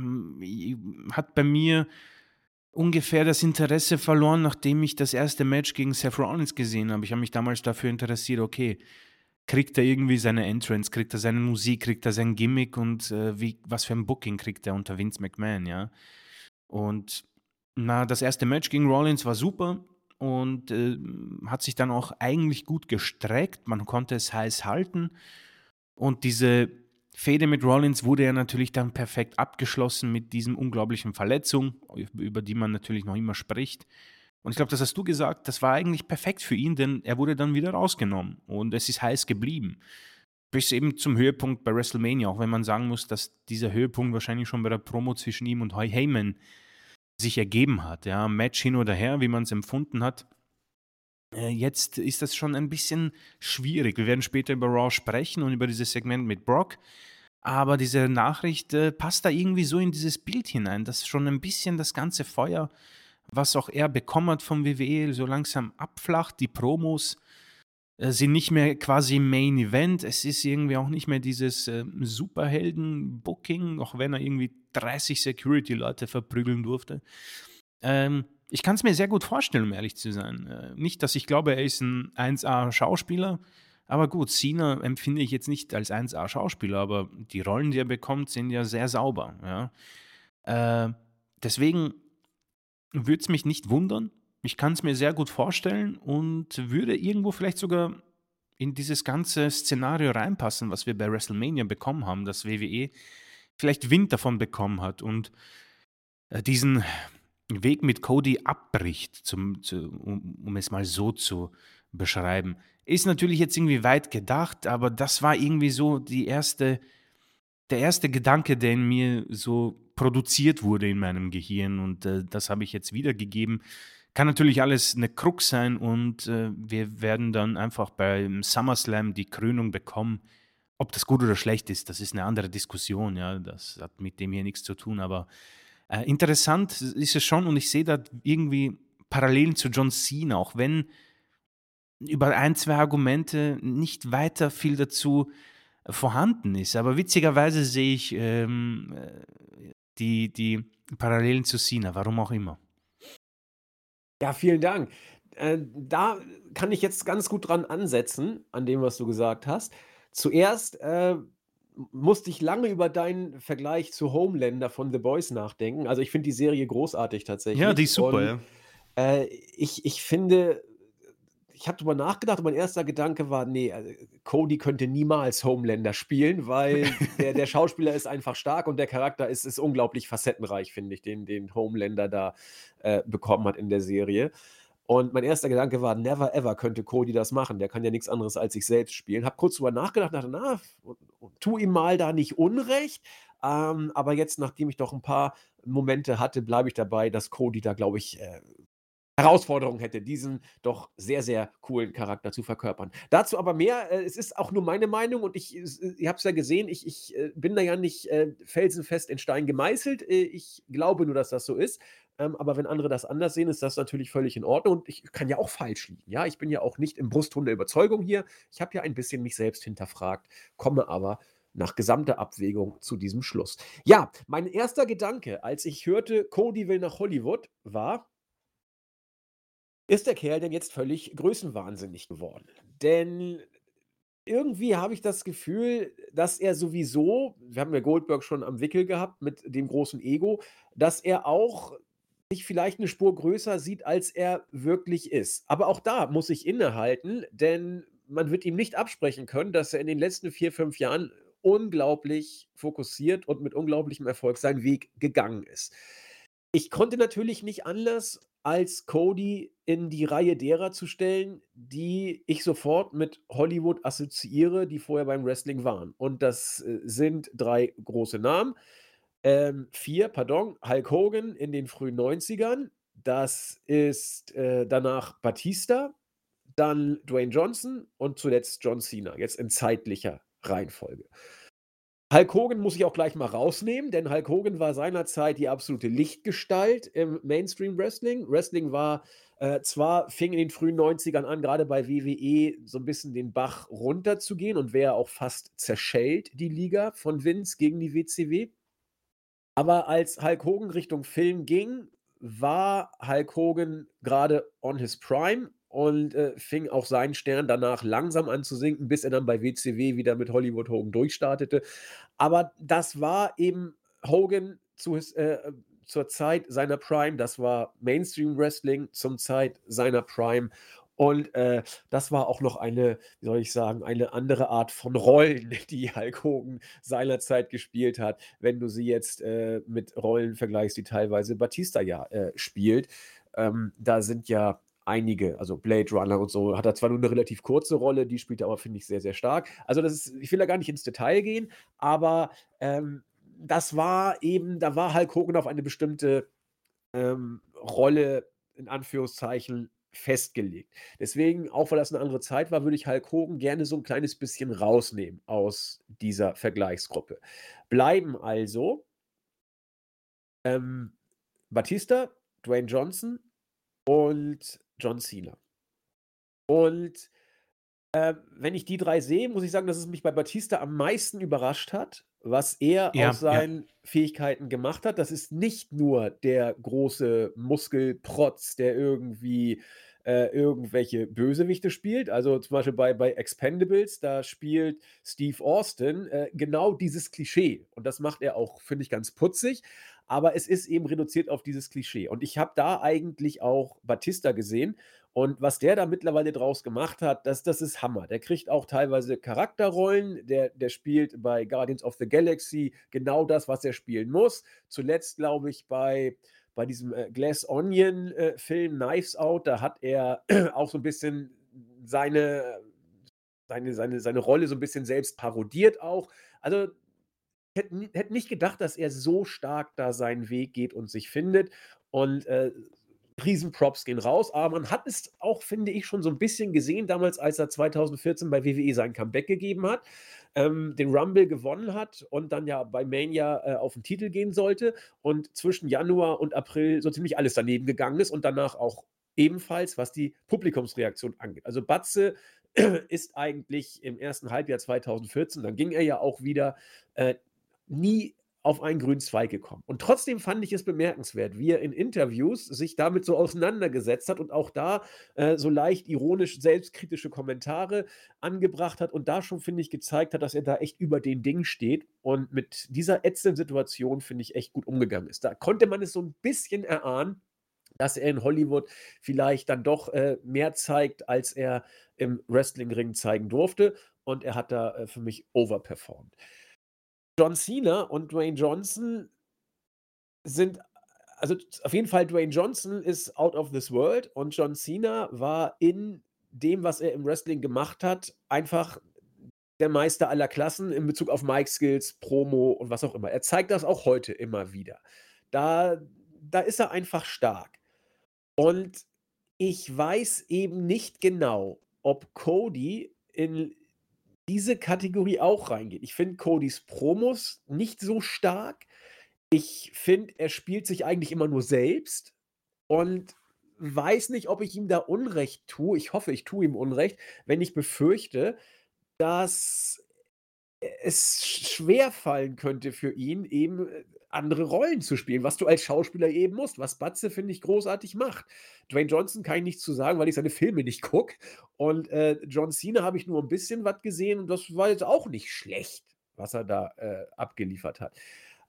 hm, hat bei mir ungefähr das Interesse verloren, nachdem ich das erste Match gegen Seth Rollins gesehen habe. Ich habe mich damals dafür interessiert, okay, kriegt er irgendwie seine Entrance, kriegt er seine Musik, kriegt er sein Gimmick und äh, wie, was für ein Booking kriegt er unter Vince McMahon, ja. Und na, das erste Match gegen Rollins war super und äh, hat sich dann auch eigentlich gut gestreckt. Man konnte es heiß halten. Und diese Fehde mit Rollins wurde ja natürlich dann perfekt abgeschlossen mit diesem unglaublichen Verletzung, über die man natürlich noch immer spricht. Und ich glaube, das hast du gesagt, das war eigentlich perfekt für ihn, denn er wurde dann wieder rausgenommen und es ist heiß geblieben. Bis eben zum Höhepunkt bei WrestleMania, auch wenn man sagen muss, dass dieser Höhepunkt wahrscheinlich schon bei der Promo zwischen ihm und Hoy Heyman sich ergeben hat. Ja, Match hin oder her, wie man es empfunden hat. Äh, jetzt ist das schon ein bisschen schwierig. Wir werden später über Raw sprechen und über dieses Segment mit Brock. Aber diese Nachricht äh, passt da irgendwie so in dieses Bild hinein, dass schon ein bisschen das ganze Feuer, was auch er bekommen hat vom WWE, so langsam abflacht. Die Promos äh, sind nicht mehr quasi Main Event. Es ist irgendwie auch nicht mehr dieses äh, Superhelden-Booking, auch wenn er irgendwie 30 Security-Leute verprügeln durfte. Ähm, ich kann es mir sehr gut vorstellen, um ehrlich zu sein. Äh, nicht, dass ich glaube, er ist ein 1A-Schauspieler, aber gut, Cena empfinde ich jetzt nicht als 1A-Schauspieler, aber die Rollen, die er bekommt, sind ja sehr sauber. Ja? Äh, deswegen würde es mich nicht wundern. Ich kann es mir sehr gut vorstellen und würde irgendwo vielleicht sogar in dieses ganze Szenario reinpassen, was wir bei WrestleMania bekommen haben, dass WWE vielleicht Wind davon bekommen hat und äh, diesen Weg mit Cody abbricht, zum, zu, um, um, es mal so zu beschreiben. Ist natürlich jetzt irgendwie weit gedacht, aber das war irgendwie so die erste, der erste Gedanke, der in mir so produziert wurde in meinem Gehirn und äh, das habe ich jetzt wiedergegeben. Kann natürlich alles eine Krux sein und äh, wir werden dann einfach beim SummerSlam die Krönung bekommen. Ob das gut oder schlecht ist, das ist eine andere Diskussion, ja, das hat mit dem hier nichts zu tun, aber äh, interessant ist es schon und ich sehe da irgendwie Parallelen zu John Cena, auch wenn über ein, zwei Argumente nicht weiter viel dazu vorhanden ist. Aber witzigerweise sehe ich ähm, die, die Parallelen zu Cena, warum auch immer. Ja, vielen Dank. Äh, da kann ich jetzt ganz gut dran ansetzen, an dem, was du gesagt hast. Zuerst äh, musste ich lange über deinen Vergleich zu Homelander von The Boys nachdenken. Also, ich finde die Serie großartig tatsächlich. Ja, die ist super, Und, ja. Äh, ich ich finde ich habe drüber nachgedacht und mein erster Gedanke war, nee, äh, Cody könnte niemals Homelander spielen, weil [laughs] der der Schauspieler ist einfach stark und der Charakter ist ist unglaublich facettenreich, finde ich, den den Homelander da, äh, bekommen hat in der Serie. Und mein erster Gedanke war, never ever könnte Cody das machen. Der kann ja nichts anderes als sich selbst spielen. Habe kurz drüber nachgedacht, dachte, na, tu ihm mal da nicht Unrecht. Ähm, aber jetzt, nachdem ich doch ein paar Momente hatte, bleibe ich dabei, dass Cody da, glaube ich, äh, Herausforderung hätte, diesen doch sehr, sehr coolen Charakter zu verkörpern. Dazu aber mehr. Äh, es ist auch nur meine Meinung und ich, äh, ihr habt es ja gesehen, ich, ich äh, bin da ja nicht äh, felsenfest in Stein gemeißelt. Äh, ich glaube nur, dass das so ist. Ähm, aber wenn andere das anders sehen, ist das natürlich völlig in Ordnung. Und ich kann ja auch falsch liegen. Ja, ich bin ja auch nicht im Brustton der Überzeugung hier. Ich habe ja ein bisschen mich selbst hinterfragt, komme aber nach gesamter Abwägung zu diesem Schluss. Ja, mein erster Gedanke, als ich hörte, Cody will nach Hollywood, war, ist der Kerl denn jetzt völlig größenwahnsinnig geworden? Denn irgendwie habe ich das Gefühl, dass er sowieso wir haben ja Goldberg schon am Wickel gehabt mit dem großen Ego, dass er auch sich vielleicht eine Spur größer sieht, als er wirklich ist. Aber auch da muss ich innehalten, denn man wird ihm nicht absprechen können, dass er in den letzten vier, fünf Jahren unglaublich fokussiert und mit unglaublichem Erfolg seinen Weg gegangen ist. Ich konnte natürlich nicht anders, als Cody in die Reihe derer zu stellen, die ich sofort mit Hollywood assoziiere, die vorher beim Wrestling waren. Und das, äh, sind 3 große Namen. Ähm, 4, pardon, Hulk Hogan in den frühen 90ern. Das ist, äh, danach Batista, dann Dwayne Johnson und zuletzt John Cena, jetzt in zeitlicher Reihenfolge. Hulk Hogan muss ich auch gleich mal rausnehmen, denn Hulk Hogan war seinerzeit die absolute Lichtgestalt im Mainstream-Wrestling. Wrestling war äh, zwar fing in den frühen 90ern an, gerade bei WWE so ein bisschen den Bach runterzugehen und wäre auch fast zerschellt, die Liga von Vince gegen die WCW. Aber als Hulk Hogan Richtung Film ging, war Hulk Hogan gerade on his prime und äh, fing auch sein Stern danach langsam an zu sinken, bis er dann bei WCW wieder mit Hollywood Hogan durchstartete. Aber das war eben Hogan zu, äh, zur Zeit seiner Prime, das war Mainstream Wrestling zum Zeit seiner Prime. Und äh, das war auch noch eine, wie soll ich sagen, eine andere Art von Rollen, [laughs] die Hulk Hogan seinerzeit gespielt hat, wenn du sie jetzt äh, mit Rollen vergleichst, die teilweise Batista ja äh, spielt. Ähm, da sind ja einige, also Blade Runner und so, hat er zwar nur eine relativ kurze Rolle, die spielt er aber, finde ich, sehr, sehr stark. Also das ist, ich will da gar nicht ins Detail gehen, aber ähm, das war eben, da war Hulk Hogan auf eine bestimmte ähm, Rolle, in Anführungszeichen, festgelegt. Deswegen, auch weil das eine andere Zeit war, würde ich Hulk Hogan gerne so ein kleines bisschen rausnehmen aus dieser Vergleichsgruppe. Bleiben also ähm, Batista, Dwayne Johnson und John Cena. Und, äh, wenn ich die 3 sehe, muss ich sagen, dass es mich bei Batista am meisten überrascht hat, was er Ja, aus ja. seinen Fähigkeiten gemacht hat. Das ist nicht nur der große Muskelprotz, der irgendwie, äh, irgendwelche Bösewichte spielt. Also, zum Beispiel bei bei Expendables, da spielt Steve Austin, äh, genau dieses Klischee. Und das macht er auch, finde ich, ganz putzig aber es ist eben reduziert auf dieses Klischee. Und ich habe da eigentlich auch Batista gesehen und was der da mittlerweile draus gemacht hat, das das ist Hammer. Der kriegt auch teilweise Charakterrollen, der der spielt bei Guardians of the Galaxy genau das, was er spielen muss. Zuletzt, glaube ich, bei bei diesem, äh, Glass Onion, äh, Knives Out, da hat er [clears throat] auch so ein bisschen seine seine seine seine Rolle so ein bisschen selbst parodiert auch. Also hätte hätte nicht gedacht, dass er so stark da seinen Weg geht und sich findet und, äh, Riesenprops gehen raus, aber man hat es auch, finde ich, schon so ein bisschen gesehen damals, als er 2014 bei WWE sein Comeback gegeben hat, ähm, den Rumble gewonnen hat und dann ja bei Mania, äh, auf 'n Titel gehen sollte und zwischen Januar und April so ziemlich alles daneben gegangen ist und danach auch ebenfalls, was die Publikumsreaktion angeht. Also, Batze [clears throat] ist eigentlich im ersten Halbjahr 2014, dann ging er ja auch wieder, äh, nie auf einen grünen Zweig gekommen. Und trotzdem fand ich es bemerkenswert, wie er in Interviews sich damit so auseinandergesetzt hat und auch da äh, so leicht ironisch selbstkritische Kommentare angebracht hat und da schon, finde ich, gezeigt hat, dass er da echt über den Ding steht und mit dieser ätzenden Situation, finde ich, echt gut umgegangen ist. Da konnte man es so ein bisschen erahnen, dass er in Hollywood vielleicht dann doch äh, mehr zeigt, als er im Wrestlingring zeigen durfte. Und er hat da äh, für mich overperformed. John Cena und Dwayne Johnson sind also auf jeden Fall Dwayne Johnson ist out of this world und John Cena war in dem, was er im Wrestling gemacht hat, einfach der Meister aller Klassen in Bezug auf Mic-Skills, Promo und was auch immer. Er zeigt das auch heute immer wieder. Da da ist er einfach stark. Und ich weiß eben nicht genau, ob Cody in diese Kategorie auch reingeht. Ich finde Codys Promos nicht so stark. Ich finde, er spielt sich eigentlich immer nur selbst und weiß nicht, ob ich ihm da Unrecht tue. Ich hoffe, ich tue ihm Unrecht, wenn ich befürchte, dass es schwer fallen könnte für ihn, eben, äh, andere Rollen zu spielen, was du als Schauspieler eben musst, was Batze, finde ich, großartig macht. Dwayne Johnson kann ich nichts zu sagen, weil ich seine Filme nicht gucke. Und, äh, John Cena habe ich nur ein bisschen was gesehen und das war jetzt auch nicht schlecht, was er da, äh, abgeliefert hat.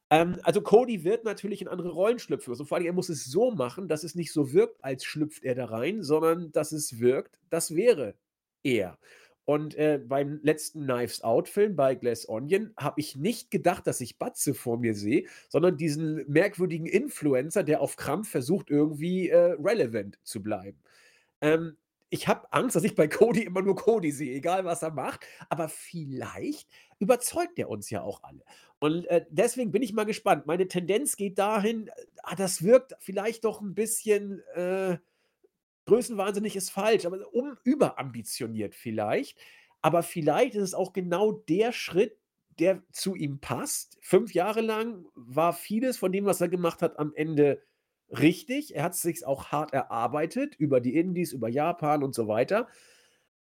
Ähm, also Cody wird natürlich in andere Rollen schlüpfen. Also vor allem, er muss es so machen, dass es nicht so wirkt, als schlüpft er da rein, sondern dass es wirkt, das wäre er. Und äh, beim letzten Knives Out-Film bei Glass Onion habe ich nicht gedacht, dass ich Batze vor mir sehe, sondern diesen merkwürdigen Influencer, der auf Krampf versucht, irgendwie äh, relevant zu bleiben. Ähm, ich habe Angst, dass ich bei Cody immer nur Cody sehe, egal was er macht. Aber vielleicht überzeugt er uns ja auch alle. Und äh, deswegen bin ich mal gespannt. Meine Tendenz geht dahin, ah, das wirkt vielleicht doch ein bisschen. Äh, größenwahnsinnig ist falsch, aber um überambitioniert vielleicht. Aber vielleicht ist es auch genau der Schritt, der zu ihm passt. Fünf Jahre lang war vieles von dem, was er gemacht hat, am Ende richtig. Er hat es sich auch hart erarbeitet über die Indies, über Japan und so weiter.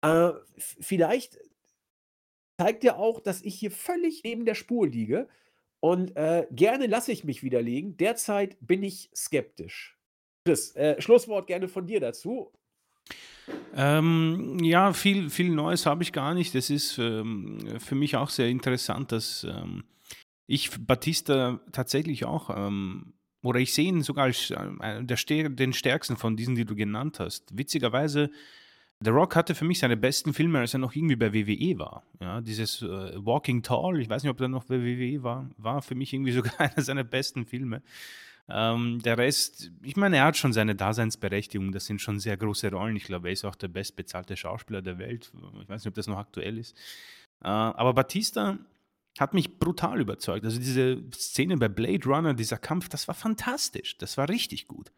Äh, vielleicht zeigt er auch, dass ich hier völlig neben der Spur liege. Und äh, gerne lasse ich mich widerlegen. Derzeit bin ich skeptisch. Chris, äh, Schlusswort gerne von dir dazu. Ähm, ja, viel, viel Neues habe ich gar nicht. Das ist ähm, für mich auch sehr interessant, dass ähm, ich Batista tatsächlich auch, ähm, oder ich sehe ihn sogar als äh, den stärksten von diesen, die du genannt hast. Witzigerweise, The Rock hatte für mich seine besten Filme, als er noch irgendwie bei WWE war. Ja, dieses äh, Walking Tall, ich weiß nicht, ob er noch bei WWE war, war für mich irgendwie [laughs] sogar einer seiner besten Filme. Ähm, der Rest, ich meine, er hat schon seine Daseinsberechtigung. Das sind schon sehr große Rollen. Ich glaube, er ist auch der bestbezahlte Schauspieler der Welt. Ich weiß nicht, ob das noch aktuell ist. Äh, aber Batista hat mich brutal überzeugt. Also diese Szene bei Blade Runner, dieser Kampf, das war fantastisch. Das war richtig gut.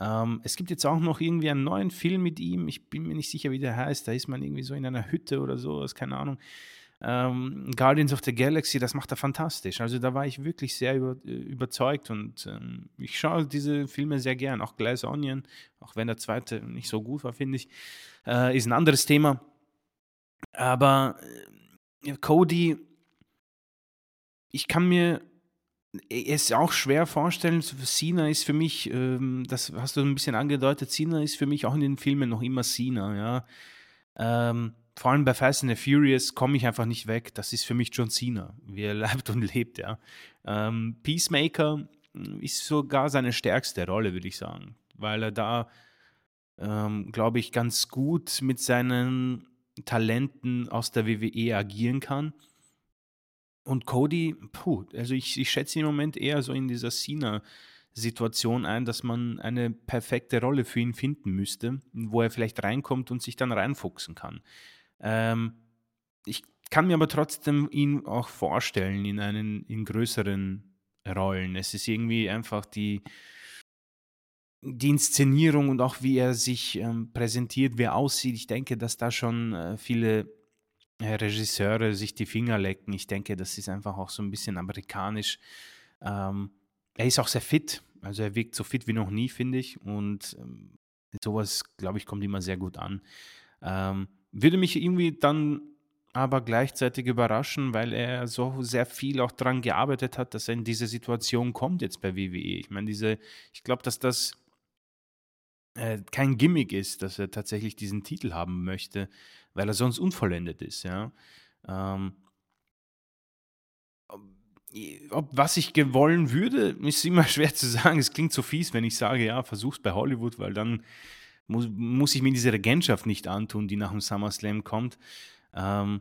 Ähm, es gibt jetzt auch noch irgendwie einen neuen Film mit ihm. Ich bin mir nicht sicher, wie der heißt. Da ist man irgendwie so in einer Hütte oder so, keine Ahnung. Ähm, Guardians of the Galaxy, das macht er fantastisch. Also da war ich wirklich sehr über, äh, überzeugt und ähm, ich schaue diese Filme sehr gern. Auch Glass Onion, auch wenn der zweite nicht so gut war, finde ich, äh, ist ein anderes Thema. Aber äh, Cody, ich kann mir es auch schwer vorstellen. Cena ist für mich, ähm, das hast du ein bisschen angedeutet, Cena ist für mich auch in den Filmen noch immer Cena, ja. Ähm, vor allem bei Fast and the Furious komme ich einfach nicht weg. Das ist für mich John Cena, wie er [laughs] lebt und lebt, ja. Ähm, Peacemaker ist sogar seine stärkste Rolle, würde ich sagen, weil er da, ähm, glaube ich, ganz gut mit seinen Talenten aus der WWE agieren kann. Und Cody, puh, also ich, ich schätze ihn im Moment eher so in dieser Cena-Situation ein, dass man eine perfekte Rolle für ihn finden müsste, wo er vielleicht reinkommt und sich dann reinfuchsen kann. Ähm, ich kann mir aber trotzdem ihn auch vorstellen in einen in größeren Rollen. Es ist irgendwie einfach die, die Inszenierung und auch wie er sich ähm, präsentiert, wie er aussieht. Ich denke, dass da schon äh, viele äh, Regisseure sich die Finger lecken. Ich denke, das ist einfach auch so ein bisschen amerikanisch. Ähm, er ist auch sehr fit. Also er wirkt so fit wie noch nie, finde ich. Und ähm, sowas, glaube ich, kommt immer sehr gut an. Ähm, würde mich irgendwie dann aber gleichzeitig überraschen, weil er so sehr viel auch daran gearbeitet hat, dass er in diese Situation kommt jetzt bei WWE. Ich meine, diese, ich glaube, dass das äh, kein Gimmick ist, dass er tatsächlich diesen Titel haben möchte, weil er sonst unvollendet ist, ja. Ähm, ob, was ich wollen würde, ist immer [laughs] schwer zu sagen. Es klingt so fies, wenn ich sage, ja, versuch's bei Hollywood, weil dann muss, muss ich mir diese Regentschaft nicht antun, die nach dem SummerSlam kommt. Ähm,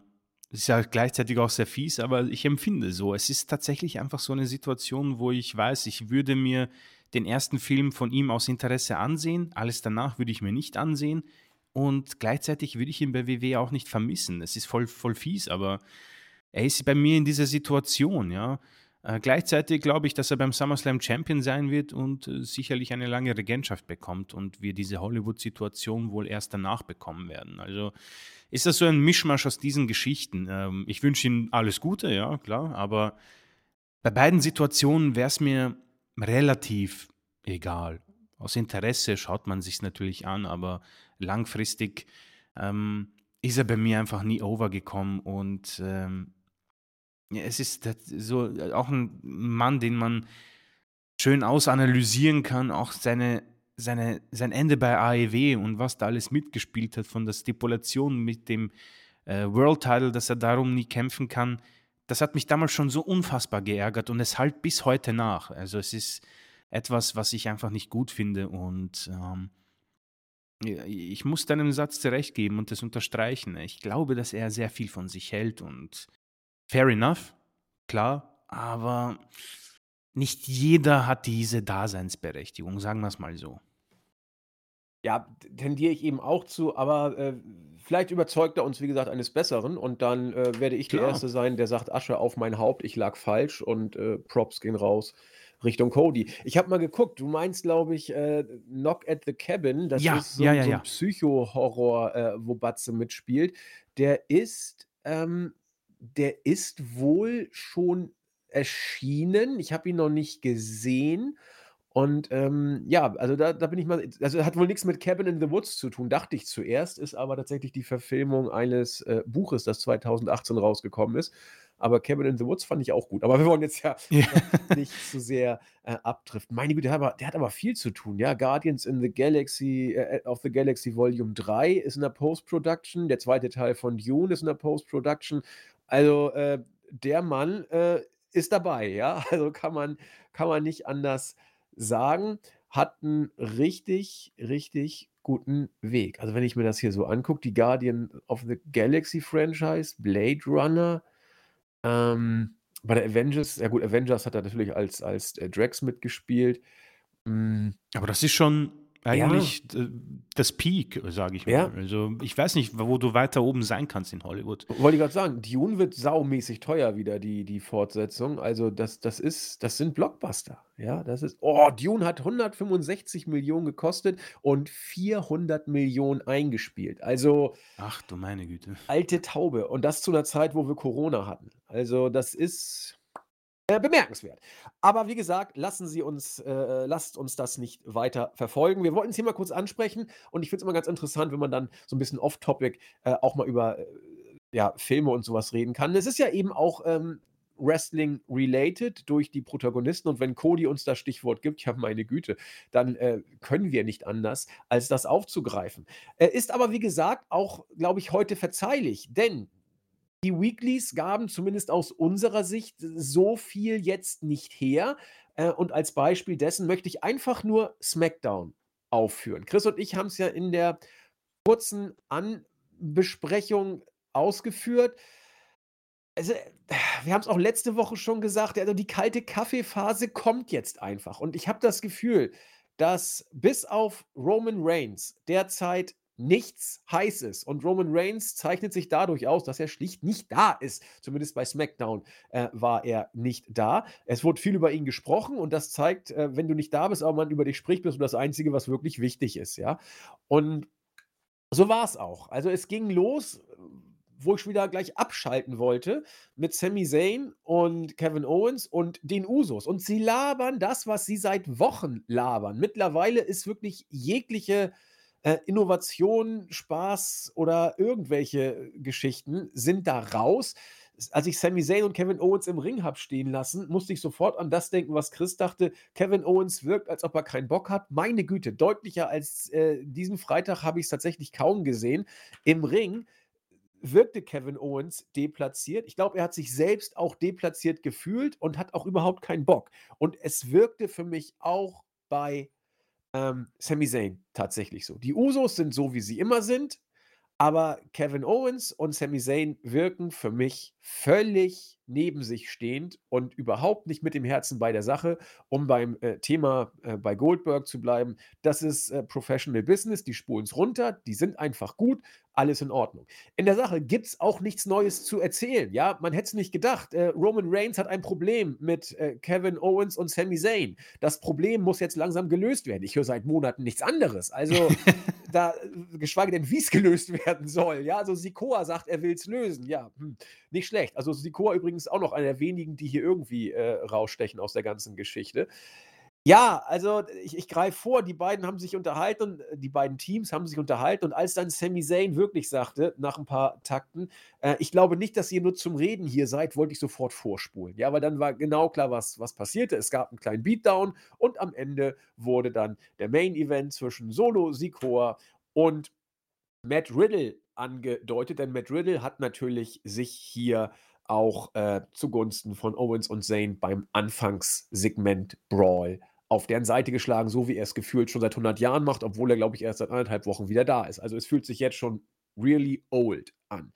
ist ja gleichzeitig auch sehr fies, aber ich empfinde so. Es ist tatsächlich einfach so eine Situation, wo ich weiß, ich würde mir den ersten Film von ihm aus Interesse ansehen. Alles danach würde ich mir nicht ansehen. Und gleichzeitig würde ich ihn bei WW auch nicht vermissen. Es ist voll, voll fies, aber er ist bei mir in dieser Situation, ja. Äh, gleichzeitig glaube ich, dass er beim SummerSlam Champion sein wird und äh, sicherlich eine lange Regentschaft bekommt und wir diese Hollywood-Situation wohl erst danach bekommen werden. Also ist das so ein Mischmasch aus diesen Geschichten. Ähm, ich wünsche ihm alles Gute, ja, klar, aber bei beiden Situationen wäre es mir relativ egal. Aus Interesse schaut man sich natürlich an, aber langfristig ähm, ist er bei mir einfach nie overgekommen und ähm, ja, es ist so äh, auch ein Mann, den man schön ausanalysieren kann, auch seine, seine, sein Ende bei AEW und was da alles mitgespielt hat, von der Stipulation mit dem äh, World Title, dass er darum nie kämpfen kann. Das hat mich damals schon so unfassbar geärgert und es halt bis heute nach. Also es ist etwas, was ich einfach nicht gut finde und ähm, ich muss deinem Satz zurecht geben und das unterstreichen. Ich glaube, dass er sehr viel von sich hält und fair enough, klar, aber nicht jeder hat diese Daseinsberechtigung, sagen wir es mal so. Ja, tendiere ich eben auch zu, aber, äh, vielleicht überzeugt er uns, wie gesagt, eines Besseren und dann, äh, werde ich der Klar. Erste sein, der sagt: „Asche auf mein Haupt, ich lag falsch“ und, äh, Props gehen raus Richtung Cody. Ich habe mal geguckt, du meinst, glaube ich, äh, Knock at the Cabin. Das Ja, ist so ja, ja, so 'n ja. Psycho-Horror, äh, wo Batze mitspielt. Der ist ähm, der ist wohl schon erschienen. Ich habe ihn noch nicht gesehen und, ähm, ja, also da da bin ich mal also hat wohl nix mit Cabin in the Woods zu tun, dachte ich zuerst, ist aber tatsächlich die Verfilmung eines, äh, Buches, das 2018 rausgekommen ist. Aber Cabin in the Woods fand ich auch gut. Aber wir wollen jetzt ja, [laughs] Ja. nicht zu sehr, äh, abdriften. Meine Güte, der hat aber der hat aber viel zu tun, ja? Guardians in the Galaxy äh, of the Galaxy Volume 3 ist in der Post-Production. Der 2. Teil von Dune ist in der Post-Production. Also, äh, der Mann, äh, ist dabei, ja? [laughs] Also kann man kann man nicht anders sagen. Hat 'n richtig, richtig guten Weg. Also, wenn ich mir das hier so angucke, die Guardian of the Galaxy Franchise, Blade Runner, ähm, bei der Avengers ja gut, Avengers hat er natürlich als als, äh, Drax mitgespielt. Hm. Aber das ist schon. Eigentlich d das Peak, sage ich mal. Ja. Also, ich weiß nicht, wo du weiter oben sein kannst in Hollywood. Wollte ich grad sagen, Dune wird saumäßig teuer wieder, die die Fortsetzung. Also, das das ist das sind Blockbuster, ja? Das ist oh, Dune hat 165.000.000 gekostet und 400.000.000 eingespielt. Also Ach du meine Güte. alte Taube und das zu 'ner Zeit, wo wir Corona hatten. Also, das ist, äh, bemerkenswert. Aber wie gesagt, lassen Sie uns äh, lasst uns das nicht weiter verfolgen. Wir wollten's hier mal kurz ansprechen und ich finde es immer ganz interessant, wenn man dann so 'n bisschen off topic, äh, auch mal über, äh, ja, Filme und so was reden kann. Es ist ja eben auch, ähm, Wrestling related durch die Protagonisten und wenn Cody uns das Stichwort gibt, ja, meine Güte, dann, äh, können wir nicht anders, als das aufzugreifen. Äh, ist aber, wie gesagt, auch, glaube ich, heute verzeihlich, denn die Weeklies gaben zumindest aus unserer Sicht so viel jetzt nicht her. Äh, und als Beispiel dessen möchte ich einfach nur SmackDown aufführen. Chris und ich haben's ja in der kurzen Anbesprechung ausgeführt. Also, äh, wir haben's auch letzte Woche schon gesagt, also die kalte Kaffeephase kommt jetzt einfach. Und ich habe das Gefühl, dass bis auf Roman Reigns derzeit nichts heiß ist. Und Roman Reigns zeichnet sich dadurch aus, dass er schlicht nicht da ist. Zumindest bei SmackDown, äh, war er nicht da. Es wurde viel über ihn gesprochen und das zeigt, äh, wenn du nicht da bist, aber man über dich spricht, bist du das Einzige, was wirklich wichtig ist, ja? Und so war's auch. Also, es ging los, wo ich wieder gleich abschalten wollte, mit Sami Zayn und Kevin Owens und den Usos. Und sie labern das, was sie seit Wochen labern. Mittlerweile ist wirklich jegliche, äh, Innovation, Spaß oder irgendwelche Geschichten sind da raus. Als ich Sami Zayn und Kevin Owens im Ring habe stehen lassen, musste ich sofort an das denken, was Chris dachte. Kevin Owens wirkt, als ob er keinen Bock hat. Meine Güte, deutlicher als, äh, diesen Freitag habe ich's tatsächlich kaum gesehen. Im Ring wirkte Kevin Owens deplatziert. Ich glaube, er hat sich selbst auch deplatziert gefühlt und hat auch überhaupt keinen Bock. Und es wirkte für mich auch bei, ähm, Sami Zayn tatsächlich so. Die Usos sind so, wie sie immer sind, aber Kevin Owens und Sami Zayn wirken für mich völlig neben sich stehend und überhaupt nicht mit dem Herzen bei der Sache. Um beim, äh, Thema, äh, bei Goldberg zu bleiben, das ist, äh, Professional Business, die spulen's runter, die sind einfach gut, alles in Ordnung. In der Sache gibt's auch nichts Neues zu erzählen, ja? Man hätte es nicht gedacht. Äh, Roman Reigns hat ein Problem mit, äh, Kevin Owens und Sami Zayn. Das Problem muss jetzt langsam gelöst werden. Ich höre seit Monaten nichts anderes. Also, [laughs] da geschweige denn, wie's gelöst werden soll, ja? Also, Sikoa sagt, er will's lösen. Ja, hm, nicht schlecht. Also, Sikoa übrigens auch noch einer der wenigen, die hier irgendwie, äh, rausstechen aus der ganzen Geschichte. Ja, also, ich ich greife vor, die beiden haben sich unterhalten die beiden Teams haben sich unterhalten und als dann Sami Zayn wirklich sagte, nach 'n paar Takten, äh: „Ich glaube nicht, dass ihr nur zum Reden hier seid“, wollte ich sofort vorspulen. Ja, weil dann war genau klar, was was passierte. Es gab 'n kleinen Beatdown und am Ende wurde dann der Main Event zwischen Solo Sikoa und Matt Riddle angedeutet, denn Matt Riddle hat natürlich sich hier auch, äh, zugunsten von Owens und Zayn beim Anfangssegment Brawl auf deren Seite geschlagen, so wie er es gefühlt schon seit 100 Jahren macht, obwohl er, glaube ich, erst seit anderthalb Wochen wieder da ist. Also es fühlt sich jetzt schon really old an.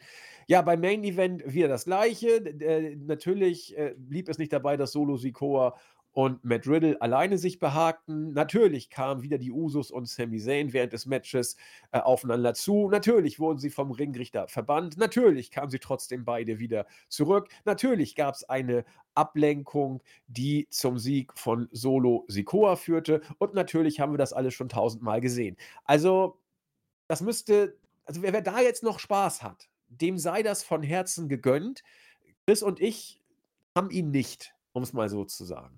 Ja, beim Main Event wieder das Gleiche. Äh, natürlich äh, blieb es nicht dabei, dass Solo Sikoa und Matt Riddle alleine sich behagten. Natürlich kamen wieder die Usos und Sami Zayn während des Matches äh, aufeinander zu. Natürlich wurden sie vom Ringrichter verbannt. Natürlich kamen sie trotzdem beide wieder zurück. Natürlich gab es eine Ablenkung, die zum Sieg von Solo Sikoa führte. Und natürlich haben wir das alles schon tausendmal gesehen. Also, das müsste, also wer, wer da jetzt noch Spaß hat, dem sei das von Herzen gegönnt. Chris und ich haben ihn nicht, um es mal so zu sagen.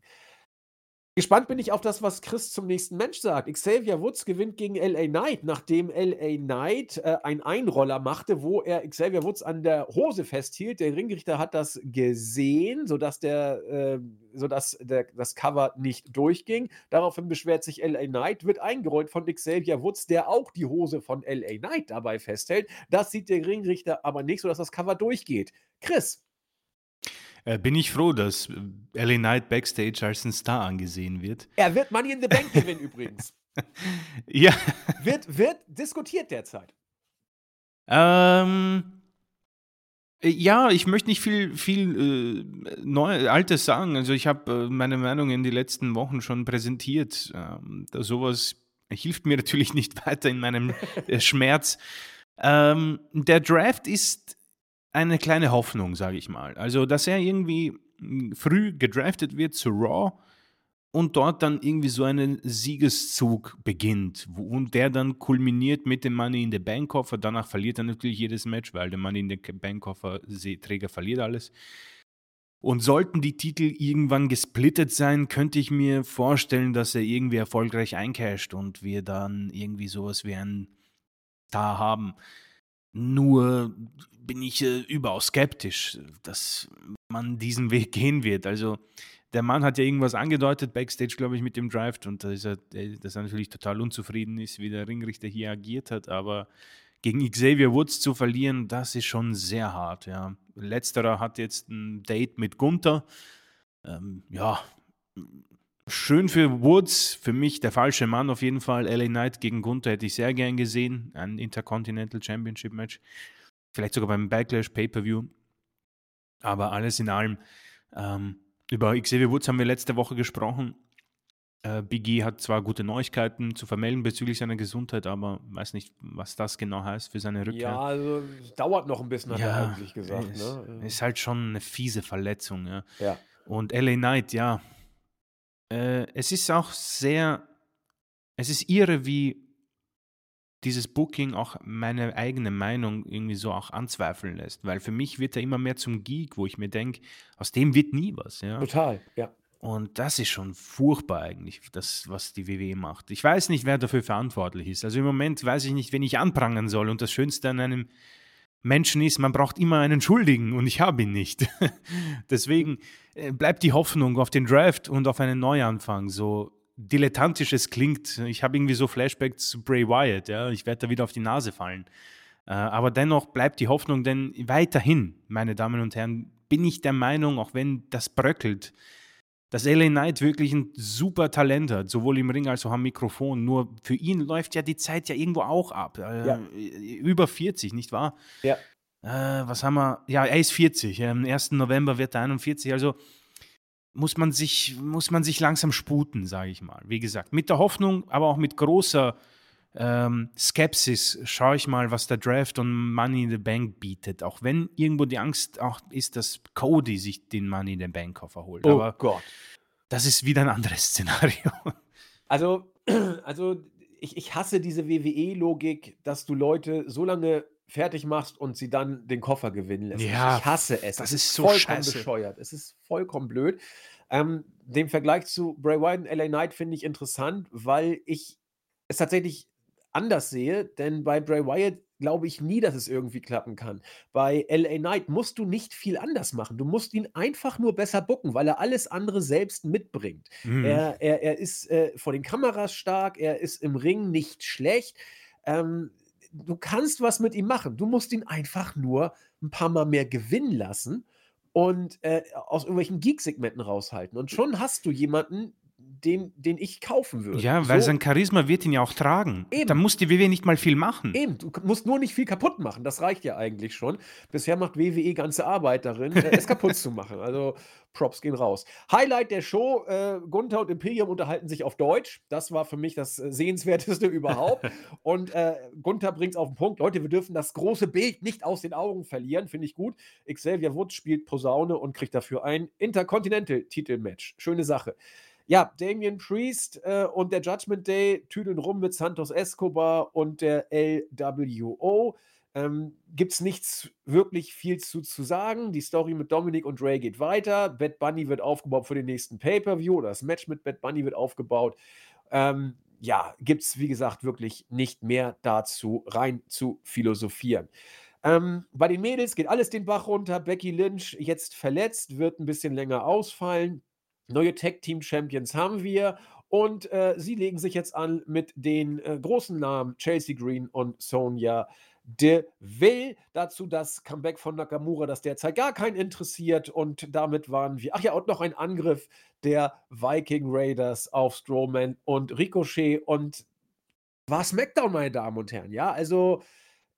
Gespannt bin ich auf das, was Chris zum nächsten Match sagt. Xavier Woods gewinnt gegen LA Knight, nachdem LA Knight äh, einen Einroller machte, wo er Xavier Woods an der Hose festhielt. Der Ringrichter hat das gesehen, sodass, der, äh, sodass der, das Cover nicht durchging. Daraufhin beschwert sich LA Knight, wird eingerollt von Xavier Woods, der auch die Hose von LA Knight dabei festhält. Das sieht der Ringrichter aber nicht, sodass das Cover durchgeht. Chris, äh, bin ich froh, dass äh, LA Knight Backstage als ein Star angesehen wird. Er wird Money in the Bank gewinnen übrigens. [laughs] ja. Wird, wird diskutiert derzeit. Ähm. Äh, ja, ich möchte nicht viel, viel äh, neu, Altes sagen. Also ich habe äh, meine Meinung in den letzten Wochen schon präsentiert. Ähm, sowas hilft mir [laughs] natürlich nicht weiter in meinem äh, Schmerz. Ähm, der Draft ist eine kleine Hoffnung, sage ich mal. Also, dass er irgendwie hm, früh gedraftet wird zu Raw und dort dann irgendwie so einen Siegeszug beginnt und der dann kulminiert mit dem Money in the Bank Koffer. Danach verliert er natürlich jedes Match, weil der Money in the Bank Koffer Träger verliert alles. Und sollten die Titel irgendwann gesplittet sein, könnte ich mir vorstellen, dass er irgendwie erfolgreich eincasht und wir dann irgendwie sowas wie einen Star haben. Nur bin ich äh, überaus skeptisch, dass man diesen Weg gehen wird. Also der Mann hat ja irgendwas angedeutet backstage, glaube ich, mit dem Drive und da ist er, dass er natürlich total unzufrieden ist, wie der Ringrichter hier agiert hat, aber gegen Xavier Woods zu verlieren, das ist schon sehr hart, ja. Letzterer hat jetzt ein Date mit Gunther. Ähm, ja, schön für Woods, für mich der falsche Mann auf jeden Fall. LA Knight gegen Gunther hätte ich sehr gern gesehen, ein Intercontinental Championship Match vielleicht sogar beim Backlash Pay-Per-View. Aber alles in allem, ähm, über Xavier Woods haben wir letzte Woche gesprochen. Äh, Big E hat zwar gute Neuigkeiten zu vermelden bezüglich seiner Gesundheit, aber weiß nicht, was das genau heißt für seine Rückkehr. Ja, also es dauert noch ein bisschen, hat ja, er eigentlich gesagt. Ist, ne? ist halt schon eine fiese Verletzung. Ja. ja. Und LA Knight, ja. Äh, es ist auch sehr, es ist irre, wie dieses Booking auch meine eigene Meinung irgendwie so auch anzweifeln lässt. Weil für mich wird er immer mehr zum Geek, wo ich mir denke, aus dem wird nie was. Ja? Total, ja. Und das ist schon furchtbar eigentlich, das, was die WWE macht. Ich weiß nicht, wer dafür verantwortlich ist. Also im Moment weiß ich nicht, wen ich anprangern soll. Und das Schönste an einem Menschen ist, man braucht immer einen Schuldigen und ich habe ihn nicht. [laughs] Deswegen äh, bleibt die Hoffnung auf den Draft und auf einen Neuanfang. So, dilettantisch es klingt, ich habe irgendwie so Flashbacks zu Bray Wyatt, ja, ich werde da wieder auf die Nase fallen. Äh, aber dennoch bleibt die Hoffnung, denn weiterhin, meine Damen und Herren, bin ich der Meinung, auch wenn das bröckelt, dass LA Knight wirklich ein super Talent hat, sowohl im Ring als auch am Mikrofon. Nur für ihn läuft ja die Zeit ja irgendwo auch ab. Äh, ja. Über 40, nicht wahr? Ja. Äh, was haben wir? Ja, er ist 40. Am 1. November wird er 41. Also muss man sich, muss man sich langsam sputen, sage ich mal. Wie gesagt, mit der Hoffnung, aber auch mit großer ähm, Skepsis schaue ich mal, was der Draft und Money in the Bank bietet. Auch wenn irgendwo die Angst auch ist, dass Cody sich den Money in the Bank Koffer holt. Oh aber Gott. Das ist wieder ein anderes [laughs] Szenario. Also, [clears throat] also ich, ich hasse diese WWE-Logik, dass du Leute so lange fertig machst und sie dann den Koffer gewinnen lässt. Ja, ich hasse es. Das es ist so vollkommen scheiße. bescheuert. Es ist vollkommen blöd. Ähm, den Vergleich zu Bray Wyatt und LA Knight finde ich interessant, weil ich es tatsächlich anders sehe, denn bei Bray Wyatt glaube ich nie, dass es irgendwie klappen kann. Bei LA Knight musst du nicht viel anders machen. Du musst ihn einfach nur besser bucken, weil er alles andere selbst mitbringt. Mhm. Er, er, er ist äh, vor den Kameras stark, er ist im Ring nicht schlecht. Ähm, du kannst was mit ihm machen. Du musst ihn einfach nur ein paar Mal mehr gewinnen lassen und äh, aus irgendwelchen Geek-Segmenten raushalten. Und schon hast du jemanden, den, den ich kaufen würde. Ja, weil so, sein Charisma wird ihn ja auch tragen. Eben. Da muss die WWE nicht mal viel machen. Eben, du musst nur nicht viel kaputt machen. Das reicht ja eigentlich schon. Bisher macht WWE ganze Arbeit darin, äh, es kaputt zu machen. Also Props gehen raus. Highlight der Show: äh, Gunther und Imperium unterhalten sich auf Deutsch. Das war für mich das äh, Sehenswerteste [laughs] überhaupt. und äh, Gunther bringt es auf den Punkt. Leute, wir dürfen das große Bild nicht aus den Augen verlieren. Finde ich gut. Xavier Woods spielt Posaune und kriegt dafür ein Intercontinental-Titelmatch. Schöne Sache. Ja, Damien Priest äh, und der Judgment Day tüdeln rum mit Santos Escobar und der LWO. Ähm, Gibt es nichts wirklich viel zu, zu sagen. Die Story mit Dominic und Ray geht weiter. Bad Bunny wird aufgebaut für den nächsten Pay-Per-View oder das Match mit Bad Bunny wird aufgebaut. Ähm, ja, gibt es, wie gesagt, wirklich nicht mehr dazu rein zu philosophieren. Ähm, bei den Mädels geht alles den Bach runter. Becky Lynch jetzt verletzt, wird ein bisschen länger ausfallen. Neue Tag Team Champions haben wir. Und äh, sie legen sich jetzt an mit den äh, großen Namen Chelsea Green und Sonja Deville. Dazu das Comeback von Nakamura, das derzeit gar keinen interessiert. Und damit waren wir. Ach ja, und noch ein Angriff der Viking Raiders auf Strowman und Ricochet. Und war SmackDown, meine Damen und Herren. Ja, also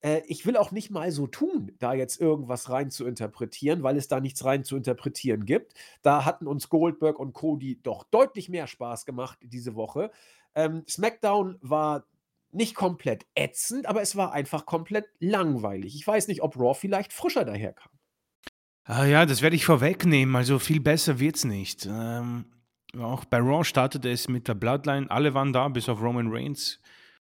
äh, ich will auch nicht mal so tun, da jetzt irgendwas rein zu interpretieren, weil es da nichts rein zu interpretieren gibt. Da hatten uns Goldberg und Cody doch deutlich mehr Spaß gemacht diese Woche. Ähm, SmackDown war nicht komplett ätzend, aber es war einfach komplett langweilig. Ich weiß nicht, ob Raw vielleicht frischer daherkam. Ah ja, das werde ich vorwegnehmen. Also viel besser wird es nicht. Ähm, auch bei Raw startete es mit der Bloodline. Alle waren da, bis auf Roman Reigns.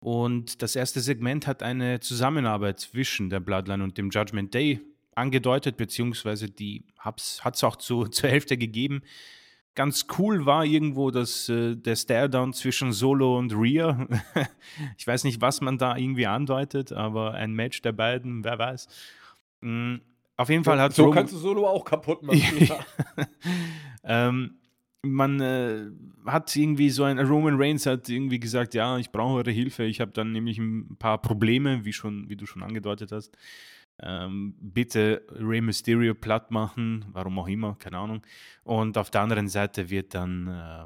Und das erste Segment hat eine Zusammenarbeit zwischen der Bloodline und dem Judgment Day angedeutet, beziehungsweise die hat es auch zu, [laughs] zur Hälfte gegeben. Ganz cool war irgendwo das, äh, der Stare-Down zwischen Solo und Rhea. [laughs] ich weiß nicht, was man da irgendwie andeutet, aber ein Match der beiden, wer weiß. Mhm. Auf jeden Fall hat So Roman kannst du Solo auch kaputt [laughs] machen. ähm, man äh, hat irgendwie so ein Roman Reigns hat irgendwie gesagt, ja, ich brauche eure Hilfe. Ich habe dann nämlich ein paar Probleme, wie schon, wie du schon angedeutet hast. Ähm, bitte Rey Mysterio platt machen, warum auch immer, keine Ahnung. Und auf der anderen Seite wird dann äh,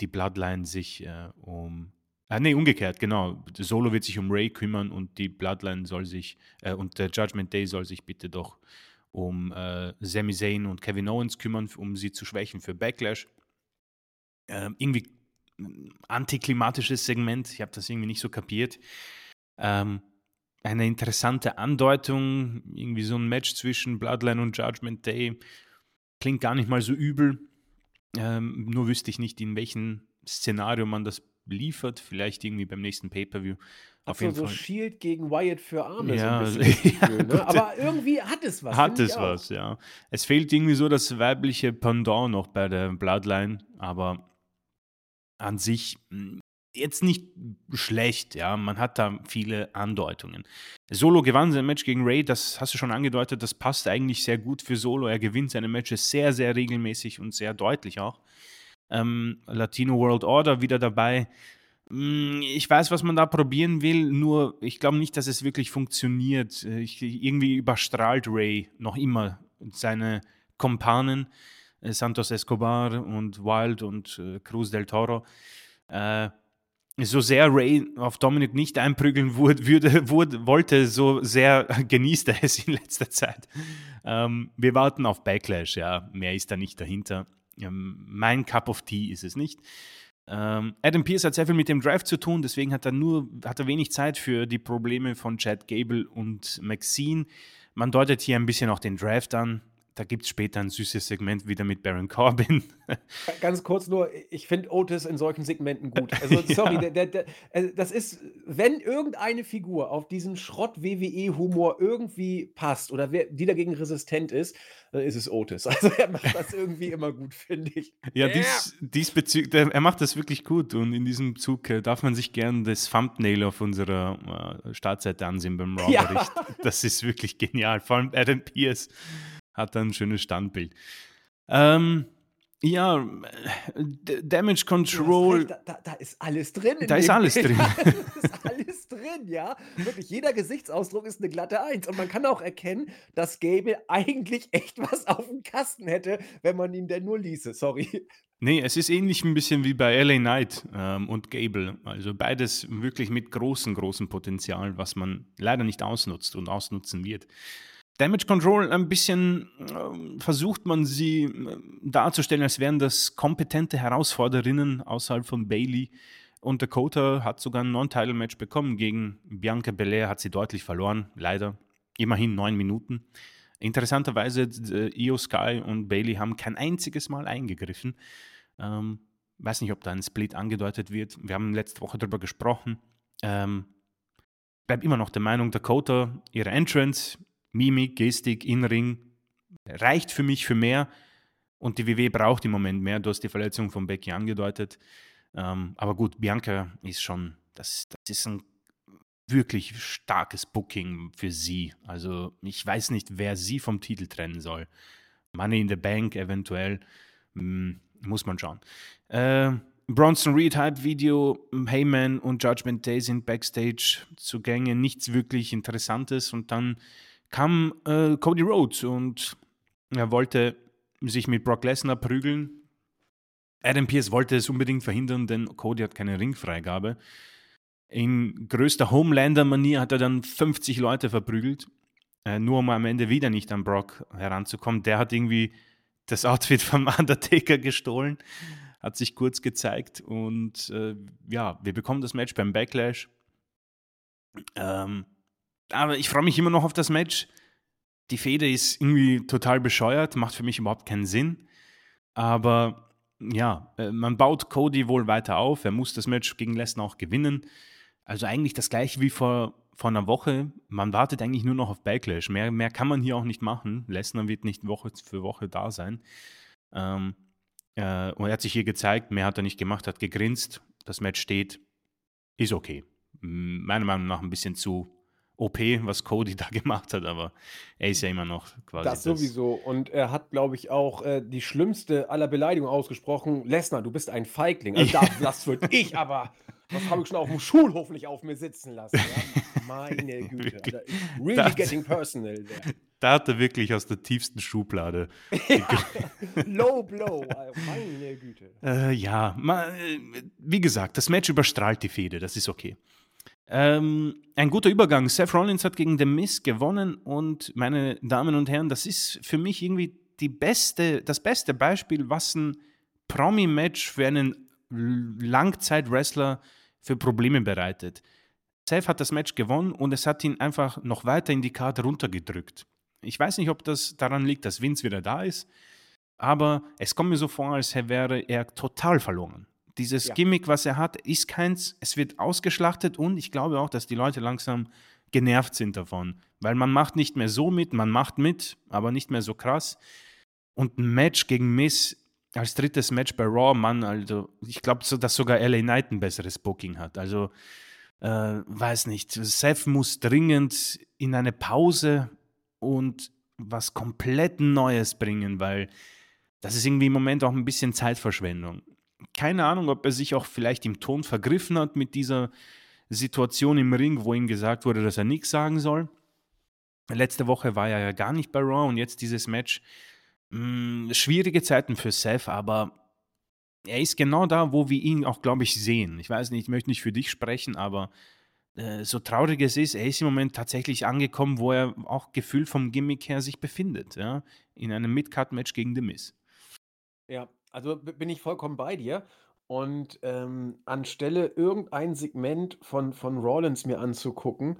die Bloodline sich äh, um Ah, nee, umgekehrt, genau. Solo wird sich um Ray kümmern und die Bloodline soll sich, äh, und der Judgment Day soll sich bitte doch um äh, Sami Zayn und Kevin Owens kümmern, um sie zu schwächen für Backlash. Ähm, irgendwie antiklimatisches Segment, ich habe das irgendwie nicht so kapiert. Ähm, eine interessante Andeutung, irgendwie so ein Match zwischen Bloodline und Judgment Day. Klingt gar nicht mal so übel. Ähm, nur wüsste ich nicht, in welchem Szenario man das liefert. Vielleicht irgendwie beim nächsten Pay-Per-View. Auf jeden so Fall. Shield gegen Wyatt für Arme. Ja, so [laughs] Gefühl, ne? aber irgendwie hat es was. Hat es was, ja. Es fehlt irgendwie so das weibliche Pendant noch bei der Bloodline, aber an sich hm, jetzt nicht schlecht, ja. Man hat da viele Andeutungen. Solo gewann sein Match gegen Ray, das hast du schon angedeutet, das passt eigentlich sehr gut für Solo. Er gewinnt seine Matches sehr, sehr regelmäßig und sehr deutlich auch. Ähm, Latino World Order wieder dabei. Hm, ich weiß, was man da probieren will, nur ich glaube nicht, dass es wirklich funktioniert. Ich, irgendwie überstrahlt Ray noch immer seine Kompanen, äh, Santos Escobar und Wild und äh, Cruz del Toro. Äh, so sehr Ray auf Dominic nicht einprügeln wurde, würde, wurde, wollte, so sehr [laughs] genießt er es in letzter Zeit. Ähm, wir warten auf Backlash, ja, mehr ist da nicht dahinter. Ähm, mein Cup of Tea ist es nicht. Ähm, Adam Pierce hat sehr viel mit dem Draft zu tun, deswegen hat er nur hat er wenig Zeit für die Probleme von Chad Gable und Maxine. Man deutet hier ein bisschen auch den Draft an da gibt es später ein süßes Segment wieder mit Baron Corbin. [laughs] Ganz kurz nur, ich finde Otis in solchen Segmenten gut. [laughs] Also, sorry, ja. der, der, der, also das ist, wenn irgendeine Figur auf diesen Schrott-WWE-Humor irgendwie passt oder wer, die dagegen resistent ist, dann ist es Otis. [laughs] Also, er macht das irgendwie immer gut, finde ich. Ja, dies, diesbezüglich, er macht das wirklich gut und in diesem Zug äh, darf man sich gern das Thumbnail auf unserer äh, Startseite ansehen beim Raw-Bericht. Ja. Das ist wirklich genial. Vor allem Adam Pierce hat ein schönes Standbild. Ähm, Ja, äh, Damage Control. Da, da, da, ist alles drin. Da ist alles Bild. drin. [laughs] da ist alles drin, ja. Wirklich, jeder Gesichtsausdruck ist eine glatte Eins. Und man kann auch erkennen, dass Gable eigentlich echt was auf dem Kasten hätte, wenn man ihn denn nur ließe. Sorry. Nee, es ist ähnlich ein bisschen wie bei LA Knight ähm, und Gable. Also beides wirklich mit großem, großem Potenzial, was man leider nicht ausnutzt und ausnutzen wird. Damage Control ein bisschen äh, versucht man sie äh, darzustellen, als wären das kompetente Herausforderinnen außerhalb von Bailey. Und Dakota hat sogar ein Non-Title-Match bekommen gegen Bianca Belair, hat sie deutlich verloren, leider. Immerhin neun Minuten. Interessanterweise, äh, Io Sky und Bailey haben kein einziges Mal eingegriffen. Ähm, weiß nicht, ob da ein Split angedeutet wird. Wir haben letzte Woche darüber gesprochen. Ähm, bleib immer noch der Meinung, Dakota, ihre Entrance, Mimik, Gestik, Inring reicht für mich für mehr. Und die WW braucht im Moment mehr. Du hast die Verletzung von Becky angedeutet. Ähm, aber gut, Bianca ist schon, das, das ist ein wirklich starkes Booking für sie. Also ich weiß nicht, wer sie vom Titel trennen soll. Money in the Bank eventuell. Hm, muss man schauen. Äh, Bronson Reed Hype-Video, Heyman und Judgment Day sind Backstage zugänge. Nichts wirklich Interessantes. Und dann kam äh, Cody Rhodes und er wollte sich mit Brock Lesnar prügeln. Adam Pierce wollte es unbedingt verhindern, denn Cody hat keine Ringfreigabe. In größter Homelander-Manier hat er dann 50 Leute verprügelt, äh, nur um am Ende wieder nicht an Brock heranzukommen. Der hat irgendwie das [laughs] Outfit vom Undertaker gestohlen, hat sich kurz gezeigt und äh, ja, wir bekommen das Match beim Backlash. Ähm, aber ich freue mich immer noch auf das Match. Die Fehde ist irgendwie total bescheuert, macht für mich überhaupt keinen Sinn. Aber ja, äh, man baut Cody wohl weiter auf. Er muss das Match gegen Lesnar auch gewinnen. Also eigentlich das gleiche wie vor, vor einer Woche. Man wartet eigentlich nur noch auf Backlash. Mehr, mehr kann man hier auch nicht machen. Lesnar wird nicht Woche für Woche da sein. Ähm, äh, und er hat sich hier gezeigt, mehr hat er nicht gemacht, hat gegrinst. Das Match steht, ist okay. Meiner Meinung nach ein bisschen zu OP, was Cody da [laughs] gemacht hat, aber er ist ja immer noch quasi. Das sowieso. Und er hat, glaube ich, auch äh, die schlimmste aller Beleidigungen ausgesprochen. Lesnar, du bist ein Feigling. Also [laughs] das, das würde ich aber. Das habe ich schon auf dem Schulhof nicht auf mir sitzen lassen. Ja? Meine [laughs] Güte. Also, really das, getting personal there. Da hat er wirklich aus der tiefsten Schublade. Low blow, meine Güte. Äh, ja, mal, äh, wie gesagt, das Match überstrahlt die Fehde, das ist okay. Ähm, ein guter Übergang. Seth Rollins hat gegen The Miz gewonnen und meine Damen und Herren, das ist für mich irgendwie die beste, das beste Beispiel, was ein Promi-Match für einen Langzeit-Wrestler für Probleme bereitet. Seth hat das Match gewonnen und es hat ihn einfach noch weiter in die Karte runtergedrückt. Ich weiß nicht, ob das daran liegt, dass Vince wieder da ist, aber es kommt mir so vor, als wäre er total verloren. Dieses ja. Gimmick, was er hat, ist keins. Es wird ausgeschlachtet und ich glaube auch, dass die Leute langsam genervt sind davon. Weil man macht nicht mehr so mit, man macht mit, aber nicht mehr so krass. Und ein Match gegen Miss als drittes Match bei Raw, Mann, also ich glaube, so, dass sogar LA Knight ein besseres Booking hat. Also, äh, weiß nicht. Seth muss dringend in eine Pause und was komplett Neues bringen, weil das ist irgendwie im Moment auch ein bisschen Zeitverschwendung keine Ahnung, ob er sich auch vielleicht im Ton vergriffen hat mit dieser Situation im Ring, wo ihm gesagt wurde, dass er nichts sagen soll. Letzte Woche war er ja gar nicht bei Raw und jetzt dieses Match. Mh, hm, schwierige Zeiten für Seth, aber er ist genau da, wo wir ihn auch, glaube ich, sehen. Ich weiß nicht, ich möchte nicht für dich sprechen, aber äh, so traurig es ist, er ist im Moment tatsächlich angekommen, wo er auch Gefühl vom Gimmick her sich befindet. Ja? In einem Mid-Card-Match gegen The Miz. Ja, also bin ich vollkommen bei dir. Und ähm, anstelle irgendein Segment von, von Rollins mir anzugucken,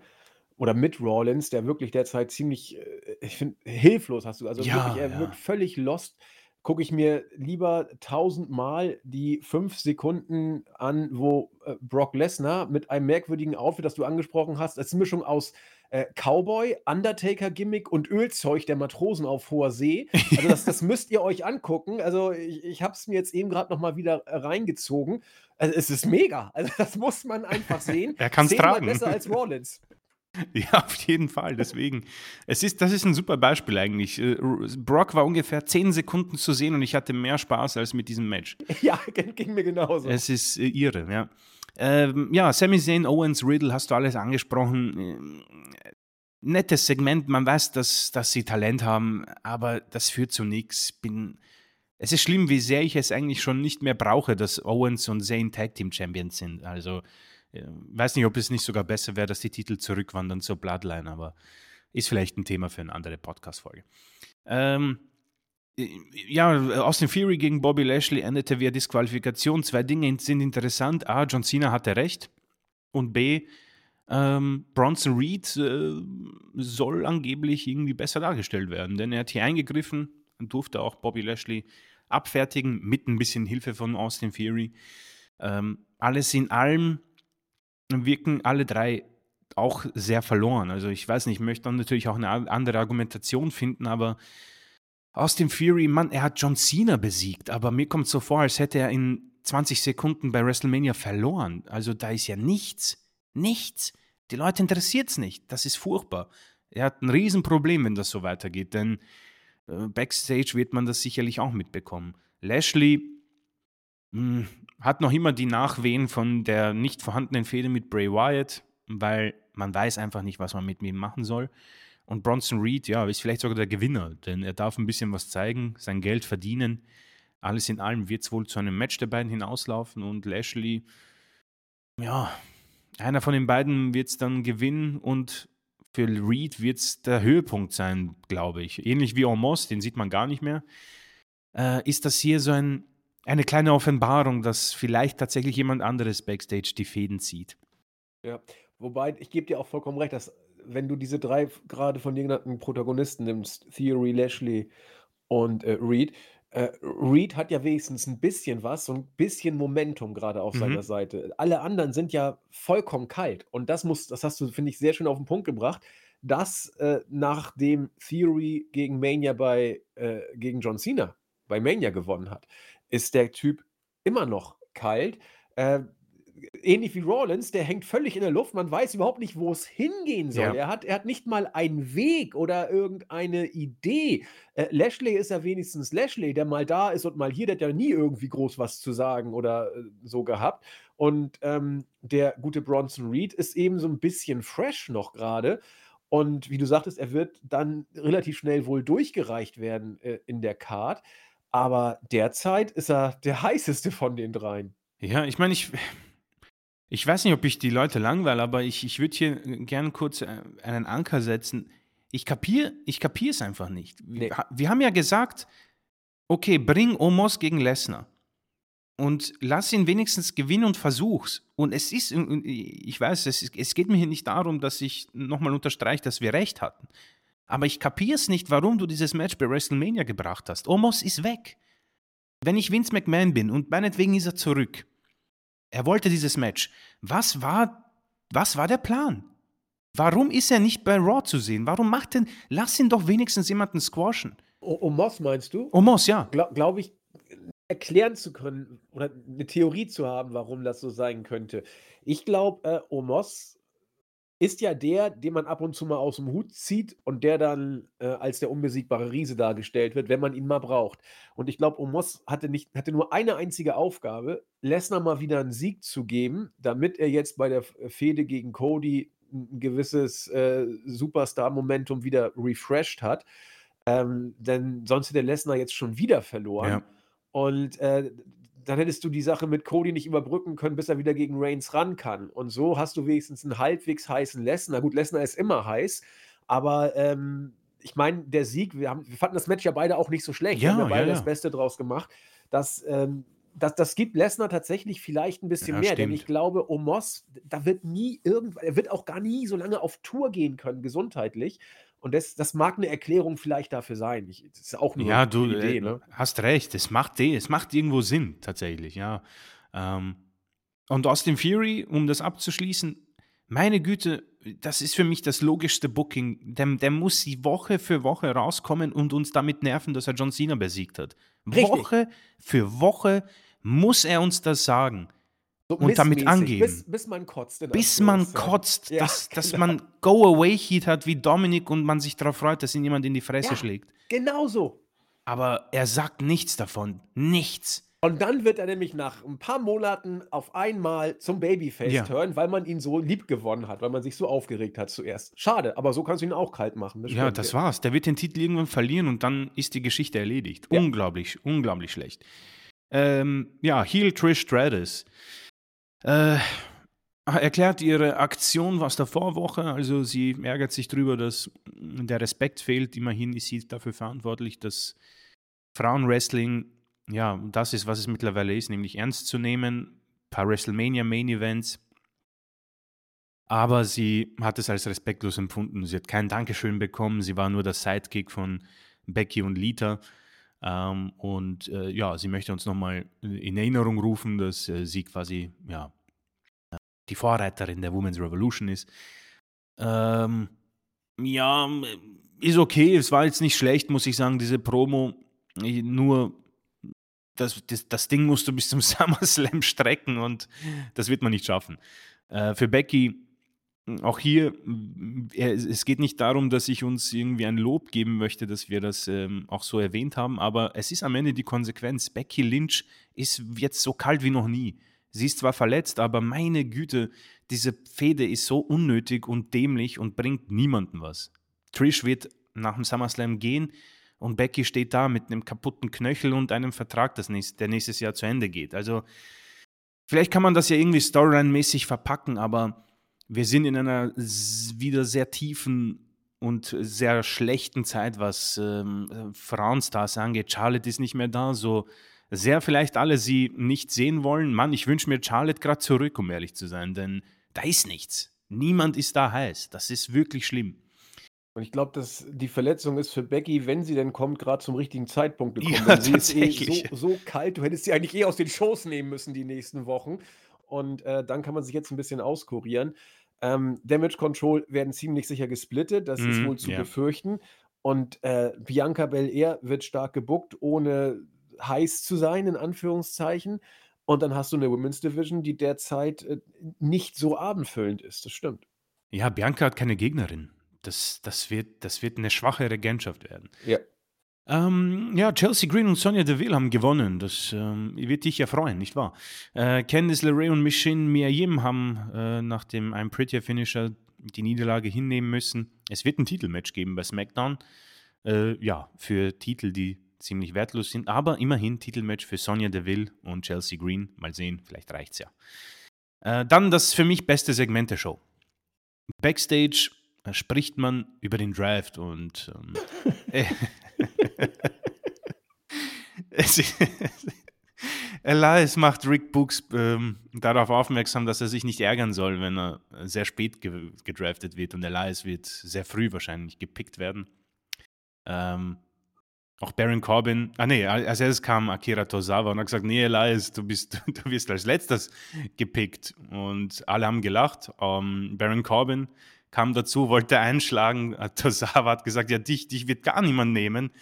oder mit Rollins, der wirklich derzeit ziemlich, äh, ich finde, hilflos hast du, also Ja, wirklich, er ja. wirkt völlig lost, gucke ich mir lieber tausendmal die fünf Sekunden an, wo äh, Brock Lesnar mit einem merkwürdigen Outfit, das du angesprochen hast, als Mischung aus äh, Cowboy, Undertaker-Gimmick und Ölzeug der Matrosen auf hoher See. Also das, das [laughs] müsst ihr euch angucken. Also ich, ich habe es mir jetzt eben gerade noch mal wieder äh, reingezogen. Also es ist mega. Also das muss man einfach sehen. [laughs] er kann es tragen. besser als Rollins. [laughs] [laughs] Ja, auf jeden Fall. Deswegen, es ist, das ist ein super Beispiel eigentlich. Äh, Brock war ungefähr 10 Sekunden zu sehen und ich hatte mehr Spaß als mit diesem Match. [laughs] Ja, ging mir genauso. Es ist äh, irre, ja. Ähm, ja, Sami Zayn, Owens, Riddle, hast du alles angesprochen. Ähm, nettes Segment, man weiß, dass, dass sie Talent haben, aber das führt zu nichts. Bin, es ist schlimm, wie sehr ich es eigentlich schon nicht mehr brauche, dass Owens und Zayn Tag Team Champions sind. Also, weiß nicht, ob es nicht sogar besser wäre, dass die Titel zurückwandern zur Bloodline, aber ist vielleicht ein Thema für eine andere Podcast-Folge. Ähm, ja, Austin Fury gegen Bobby Lashley endete via Disqualifikation. Zwei Dinge sind interessant. A, John Cena hatte recht. Und B, ähm, Bronson Reed äh, soll angeblich irgendwie besser dargestellt werden, denn er hat hier eingegriffen und durfte auch Bobby Lashley abfertigen, mit ein bisschen Hilfe von Austin Fury. Ähm, alles in allem wirken alle drei auch sehr verloren. Also ich weiß nicht, ich möchte dann natürlich auch eine andere Argumentation finden, aber Austin Fury, Mann, er hat John Cena besiegt, aber mir kommt so vor, als hätte er in 20 Sekunden bei WrestleMania verloren. Also da ist ja nichts, nichts. Die Leute interessiert es nicht. Das ist furchtbar. Er hat ein Riesenproblem, wenn das so weitergeht, denn äh, backstage wird man das sicherlich auch mitbekommen. Lashley hm, hat noch immer die Nachwehen von der nicht vorhandenen Fehde mit Bray Wyatt, weil man weiß einfach nicht, was man mit ihm machen soll. Und Bronson Reed, ja, ist vielleicht sogar der Gewinner, denn er darf ein bisschen was zeigen, sein Geld verdienen. Alles in allem wird es wohl zu einem Match der beiden hinauslaufen und Lashley, ja, einer von den beiden wird es dann gewinnen und für Reed wird es der Höhepunkt sein, glaube ich. Ähnlich wie Omos, den sieht man gar nicht mehr. Äh, ist das hier so ein, eine kleine Offenbarung, dass vielleicht tatsächlich jemand anderes backstage die Fäden zieht? Ja, wobei ich gebe dir auch vollkommen recht, dass wenn du diese drei gerade von dir genannten Protagonisten nimmst, Theory, Lashley und äh, Reed, äh, Reed hat ja wenigstens ein bisschen was, so ein bisschen Momentum gerade auf seiner mhm. Seite. Alle anderen sind ja vollkommen kalt und das muss das hast du, finde ich, sehr schön auf den Punkt gebracht, dass, äh, nachdem Theory gegen Mania bei äh, gegen John Cena bei Mania gewonnen hat, ist der Typ immer noch kalt. Äh, ähnlich wie Rollins, der hängt völlig in der Luft. Man weiß überhaupt nicht, wo es hingehen soll. Ja. Er, hat, er hat nicht mal einen Weg oder irgendeine Idee. Äh, Lashley ist ja wenigstens Lashley, der mal da ist und mal hier. Der hat ja nie irgendwie groß was zu sagen oder äh, so gehabt. Und ähm, der gute Bronson Reed ist eben so ein bisschen fresh noch gerade. Und wie du sagtest, er wird dann relativ schnell wohl durchgereicht werden äh, in der Card. Aber derzeit ist er der heißeste von den dreien. Ja, ich meine, ich, ich weiß nicht, ob ich die Leute langweile, aber ich, ich würde hier gerne kurz äh, einen Anker setzen. Ich kapiere ich kapier es einfach nicht. Nee. Wir, wir haben ja gesagt, okay, bring Omos gegen Lesnar und lass ihn wenigstens gewinnen und versuch's. Und es ist, ich weiß, es, ist, es geht mir hier nicht darum, dass ich nochmal unterstreiche, dass wir recht hatten. Aber ich kapiere es nicht, warum du dieses Match bei WrestleMania gebracht hast. Omos ist weg. Wenn ich Vince McMahon bin und meinetwegen ist er zurück, er wollte dieses Match. Was war, was war der Plan? Warum ist er nicht bei Raw zu sehen? Warum macht denn, lass ihn doch wenigstens jemanden squashen. Omos meinst du? Omos, ja. Glaube glaub ich, erklären zu können oder eine Theorie zu haben, warum das so sein könnte. Ich glaube, äh, Omos ist ja der, den man ab und zu mal aus dem Hut zieht und der dann äh, als der unbesiegbare Riese dargestellt wird, wenn man ihn mal braucht. Und ich glaube, Omos hatte, nicht, hatte nur eine einzige Aufgabe, Lesnar mal wieder einen Sieg zu geben, damit er jetzt bei der Fehde gegen Cody ein gewisses äh, Superstar-Momentum wieder refreshed hat. Ähm, denn sonst hätte Lesnar jetzt schon wieder verloren. Ja. Und äh, dann hättest du die Sache mit Cody nicht überbrücken können, bis er wieder gegen Reigns ran kann. Und so hast du wenigstens einen halbwegs heißen Lesnar. Gut, Lesnar ist immer heiß, aber ähm, ich meine, der Sieg, wir, haben, wir fanden das Match ja beide auch nicht so schlecht. Ja, wir haben ja beide ja, das Beste draus gemacht. Das, ähm, das, das gibt Lesnar tatsächlich vielleicht ein bisschen mehr, stimmt. denn ich glaube, Omos, da wird nie irgendwann, er wird auch gar nie so lange auf Tour gehen können, gesundheitlich. Und das, das mag eine Erklärung vielleicht dafür sein. Ich, das ist auch nur ja, du, eine Idee. Äh, ne? hast recht. Es macht, es macht irgendwo Sinn, tatsächlich. Ja. Ähm, und Austin Fury, um das abzuschließen, meine Güte, das ist für mich das logischste Booking. Der, der muss sie Woche für Woche rauskommen und uns damit nerven, dass er John Cena besiegt hat. Richtig. Woche für Woche muss er uns das sagen. So und damit angeben. bis, bis man kotzt. bis man kotzt, Ja, dass, dass genau. man Go-Away-Heat hat wie Dominik und man sich darauf freut, dass ihn jemand in die Fresse Ja. schlägt. Genau so. Aber er sagt nichts davon. Nichts. Und dann wird er nämlich nach ein paar Monaten auf einmal zum Babyface Ja. turn, weil man ihn so lieb gewonnen hat, weil man sich so aufgeregt hat zuerst. Schade, aber so kannst du ihn auch kalt machen. Das Ja, das war's. Der wird den Titel irgendwann verlieren und dann ist die Geschichte erledigt. Unglaublich, unglaublich schlecht. Ähm, ja, Heel Trish Stratus. Äh, erklärt ihre Aktion aus der Vorwoche. Also sie ärgert sich darüber, dass der Respekt fehlt. Immerhin ist sie dafür verantwortlich, dass Frauenwrestling ja das ist, was es mittlerweile ist, nämlich ernst zu nehmen. Ein paar WrestleMania Main Events. Aber sie hat es als respektlos empfunden. Sie hat kein Dankeschön bekommen. Sie war nur der Sidekick von Becky und Lita. Ähm, und äh, ja, sie möchte uns nochmal in Erinnerung rufen, dass äh, sie quasi ja, die Vorreiterin der Women's Revolution ist. Ähm, ja, ist okay. Es war jetzt nicht schlecht, muss ich sagen, diese Promo. Nur das, das, das Ding musst du bis zum [laughs] SummerSlam strecken und das wird man nicht schaffen. Äh, für Becky, auch hier, es geht nicht darum, dass ich uns irgendwie ein Lob geben möchte, dass wir das ähm, auch so erwähnt haben, aber es ist am Ende die Konsequenz. Becky Lynch ist jetzt so kalt wie noch nie. Sie ist zwar verletzt, aber meine Güte, diese Fehde ist so unnötig und dämlich und bringt niemandem was. Trish wird nach dem SummerSlam gehen und Becky steht da mit einem kaputten Knöchel und einem Vertrag, das nächst, der nächstes Jahr zu Ende geht. Also vielleicht kann man das ja irgendwie Storyline-mäßig verpacken, aber wir sind in einer wieder sehr tiefen und sehr schlechten Zeit, was ähm, äh, Frauenstars angeht. Charlotte ist nicht mehr da, so sehr vielleicht alle sie nicht sehen wollen. Mann, ich wünsche mir Charlotte gerade zurück, um ehrlich zu sein, denn da ist nichts. Niemand ist da heiß. Das ist wirklich schlimm. Und ich glaube, dass die Verletzung ist für Becky, wenn sie denn kommt, gerade zum richtigen Zeitpunkt gekommen. Ja, sie ist eh so, so kalt, du hättest sie eigentlich eh aus den Shows nehmen müssen die nächsten Wochen. Und äh, dann kann man sich jetzt ein bisschen auskurieren. Ähm, Damage Control werden ziemlich sicher gesplittet, das ist Mhm, wohl zu ja. befürchten. Und äh, Bianca Belair wird stark gebuckt, ohne heiß zu sein, in Anführungszeichen. Und dann hast du eine Women's Division, die derzeit äh, nicht so abendfüllend ist. Das stimmt. Ja, Bianca hat keine Gegnerin. Das, das, wird, das wird eine schwache Regentschaft werden. Ja. Ähm, ja, Chelsea Green und Sonja Deville haben gewonnen. Das ähm, wird dich ja freuen, nicht wahr? Äh, Candice LeRae und Michin Miayim haben äh, nach dem I'm Prettier Finisher die Niederlage hinnehmen müssen. Es wird ein Titelmatch geben bei SmackDown. Äh, ja, für Titel, die ziemlich wertlos sind. Aber immerhin Titelmatch für Sonja Deville und Chelsea Green. Mal sehen, vielleicht reicht's ja. Äh, dann das für mich beste Segment der Show. Backstage spricht man über den Draft und ähm, [laughs] äh, [laughs] Elias macht Rick Books ähm, darauf aufmerksam, dass er sich nicht ärgern soll, wenn er sehr spät ge gedraftet wird und Elias wird sehr früh wahrscheinlich gepickt werden. Ähm, auch Baron Corbin, ah nee, als erstes kam Akira Tozawa und hat gesagt, nee Elias, du bist, [laughs] du wirst als letztes gepickt und alle haben gelacht. Ähm, Baron Corbin kam dazu, wollte einschlagen, Tozawa hat gesagt, ja dich, dich wird gar niemand nehmen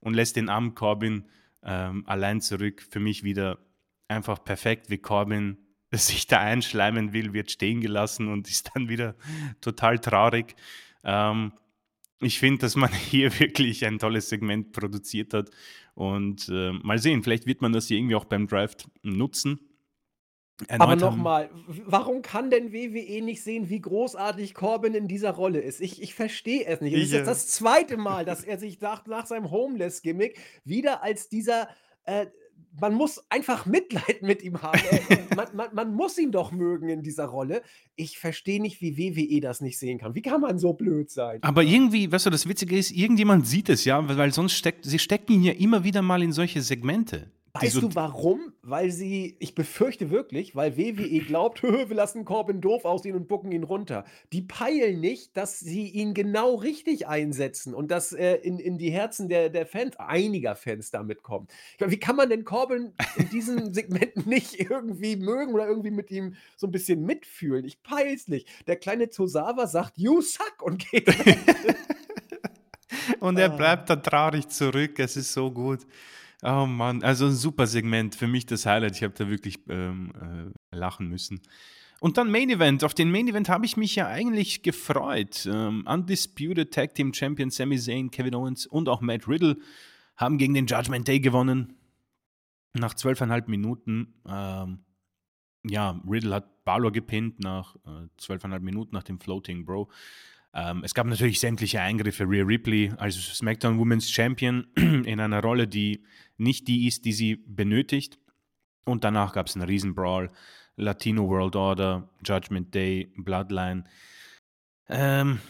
und lässt den armen Corbin ähm, allein zurück. Für mich wieder einfach perfekt, wie Corbin [laughs] sich da einschleimen will, wird stehen gelassen und ist dann wieder total traurig. Ähm, ich finde, dass man [laughs] hier wirklich ein tolles Segment produziert hat. Und äh, mal sehen, vielleicht wird man das hier irgendwie auch beim Draft nutzen. Aber Erneut haben- nochmal, warum kann denn WWE nicht sehen, wie großartig Corbin in dieser Rolle ist? Ich, ich verstehe es nicht. Es ist jetzt äh, das zweite Mal, dass er sich nach, nach seinem Homeless-Gimmick wieder als dieser. Äh, man muss einfach Mitleid mit ihm haben. Man, man, man muss ihn doch mögen in dieser Rolle. Ich verstehe nicht, wie WWE das nicht sehen kann. Wie kann man so blöd sein? Aber irgendwie, weißt du, das Witzige ist, irgendjemand sieht es ja, weil weil sonst steckt, sie stecken ihn ja immer wieder mal in solche Segmente. Weißt du warum? Weil sie, ich befürchte wirklich, weil WWE glaubt, [laughs] wir lassen Corbin doof aussehen und bucken ihn runter. Die peilen nicht, dass sie ihn genau richtig einsetzen und dass er in, in die Herzen der, der Fans, einiger Fans damit kommt. Ich meine, wie kann man denn Corbin in diesen [laughs] Segmenten nicht irgendwie mögen oder irgendwie mit ihm so ein bisschen mitfühlen? Ich peil's nicht. Der kleine Tosawa sagt, you suck und geht. [laughs] Und er Ah. bleibt da traurig zurück. Es ist so gut. Oh Mann, also ein super Segment. Für mich das Highlight. Ich habe da wirklich ähm, äh, lachen müssen. Und dann Main Event. Auf den Main Event habe ich mich ja eigentlich gefreut. Ähm, Undisputed Tag Team Champion Sami Zayn, Kevin Owens und auch Matt Riddle haben gegen den Judgment Day gewonnen. Nach zwölfeinhalb Minuten. Ähm, ja, Riddle hat Balor gepinnt nach äh, zwölfeinhalb äh, Minuten nach dem Floating Bro. Ähm, es gab natürlich sämtliche Eingriffe. Rhea Ripley als SmackDown Women's Champion [clears throat] in einer Rolle, die nicht die ist, die sie benötigt. Und danach gab es einen Riesenbrawl. Latino World Order, Judgment Day, Bloodline. Ähm,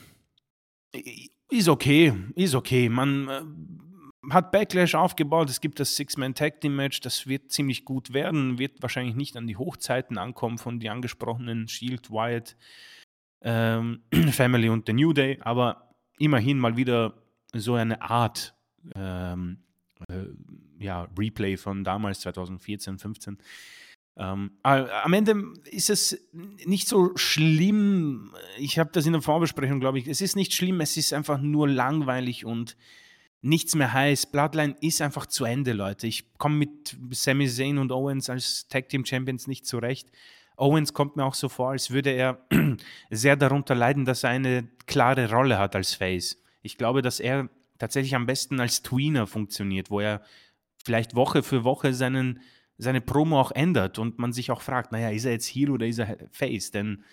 ist okay, ist okay. Man äh, hat Backlash aufgebaut. Es gibt das Six-Man-Tag-Team-Match. Das wird ziemlich gut werden. Wird wahrscheinlich nicht an die Hochzeiten ankommen von den angesprochenen Shield, Wyatt, ähm, [clears throat] Family und The New Day, aber immerhin mal wieder so eine Art ähm, äh, ja, Replay von damals, 2014, 15. Ähm, am Ende ist es nicht so schlimm. Ich habe das in der Vorbesprechung, glaube ich. Es ist nicht schlimm, es ist einfach nur langweilig und nichts mehr heiß. Bloodline ist einfach zu Ende, Leute. Ich komme mit Sami Zayn und Owens als Tag Team Champions nicht zurecht. Owens kommt mir auch so vor, als würde er [clears throat] sehr darunter leiden, dass er eine klare Rolle hat als Face. Ich glaube, dass er tatsächlich am besten als Tweener funktioniert, wo er vielleicht Woche für Woche seinen, seine Promo auch ändert und man sich auch fragt, naja, ist er jetzt Heel oder ist er Face? Denn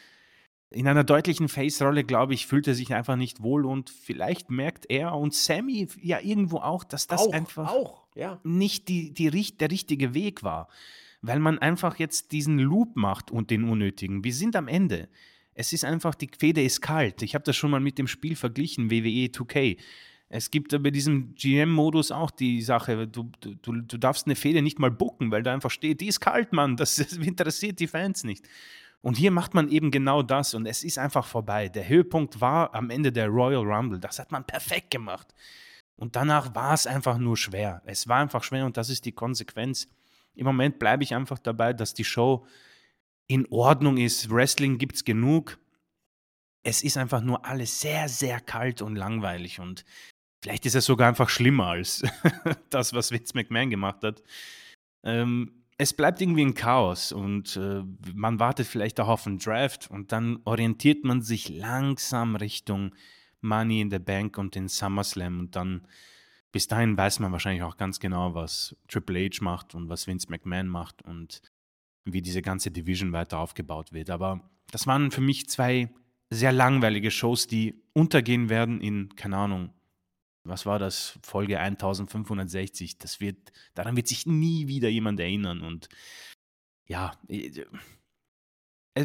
in einer deutlichen Face-Rolle, glaube ich, fühlt er sich einfach nicht wohl und vielleicht merkt er und Sammy ja irgendwo auch, dass das auch, einfach auch, ja. nicht die, die, der richtige Weg war weil man einfach jetzt diesen Loop macht und den unnötigen. Wir sind am Ende. Es ist einfach, die Feder ist kalt. Ich habe das schon mal mit dem Spiel verglichen, WWE 2K. Es gibt bei diesem GM-Modus auch die Sache, du, du, du darfst eine Feder nicht mal bucken, weil da einfach steht, die ist kalt, Mann, das, das interessiert die Fans nicht. Und hier macht man eben genau das und es ist einfach vorbei. Der Höhepunkt war am Ende der Royal Rumble. Das hat man perfekt gemacht. Und danach war es einfach nur schwer. Es war einfach schwer und das ist die Konsequenz. Im Moment bleibe ich einfach dabei, dass die Show in Ordnung ist. Wrestling gibt es genug. Es ist einfach nur alles sehr, sehr kalt und langweilig. Und vielleicht ist es sogar einfach schlimmer als [laughs] das, was Vince McMahon gemacht hat. Ähm, es bleibt irgendwie ein Chaos und äh, man wartet vielleicht auch auf einen Draft und dann orientiert man sich langsam Richtung Money in the Bank und den SummerSlam und dann bis dahin weiß man wahrscheinlich auch ganz genau, was Triple H macht und was Vince McMahon macht und wie diese ganze Division weiter aufgebaut wird. Aber das waren für mich zwei sehr langweilige Shows, die untergehen werden in, keine Ahnung, was war das, Folge 1560. Das wird, daran wird sich nie wieder jemand erinnern. Und ja, äh,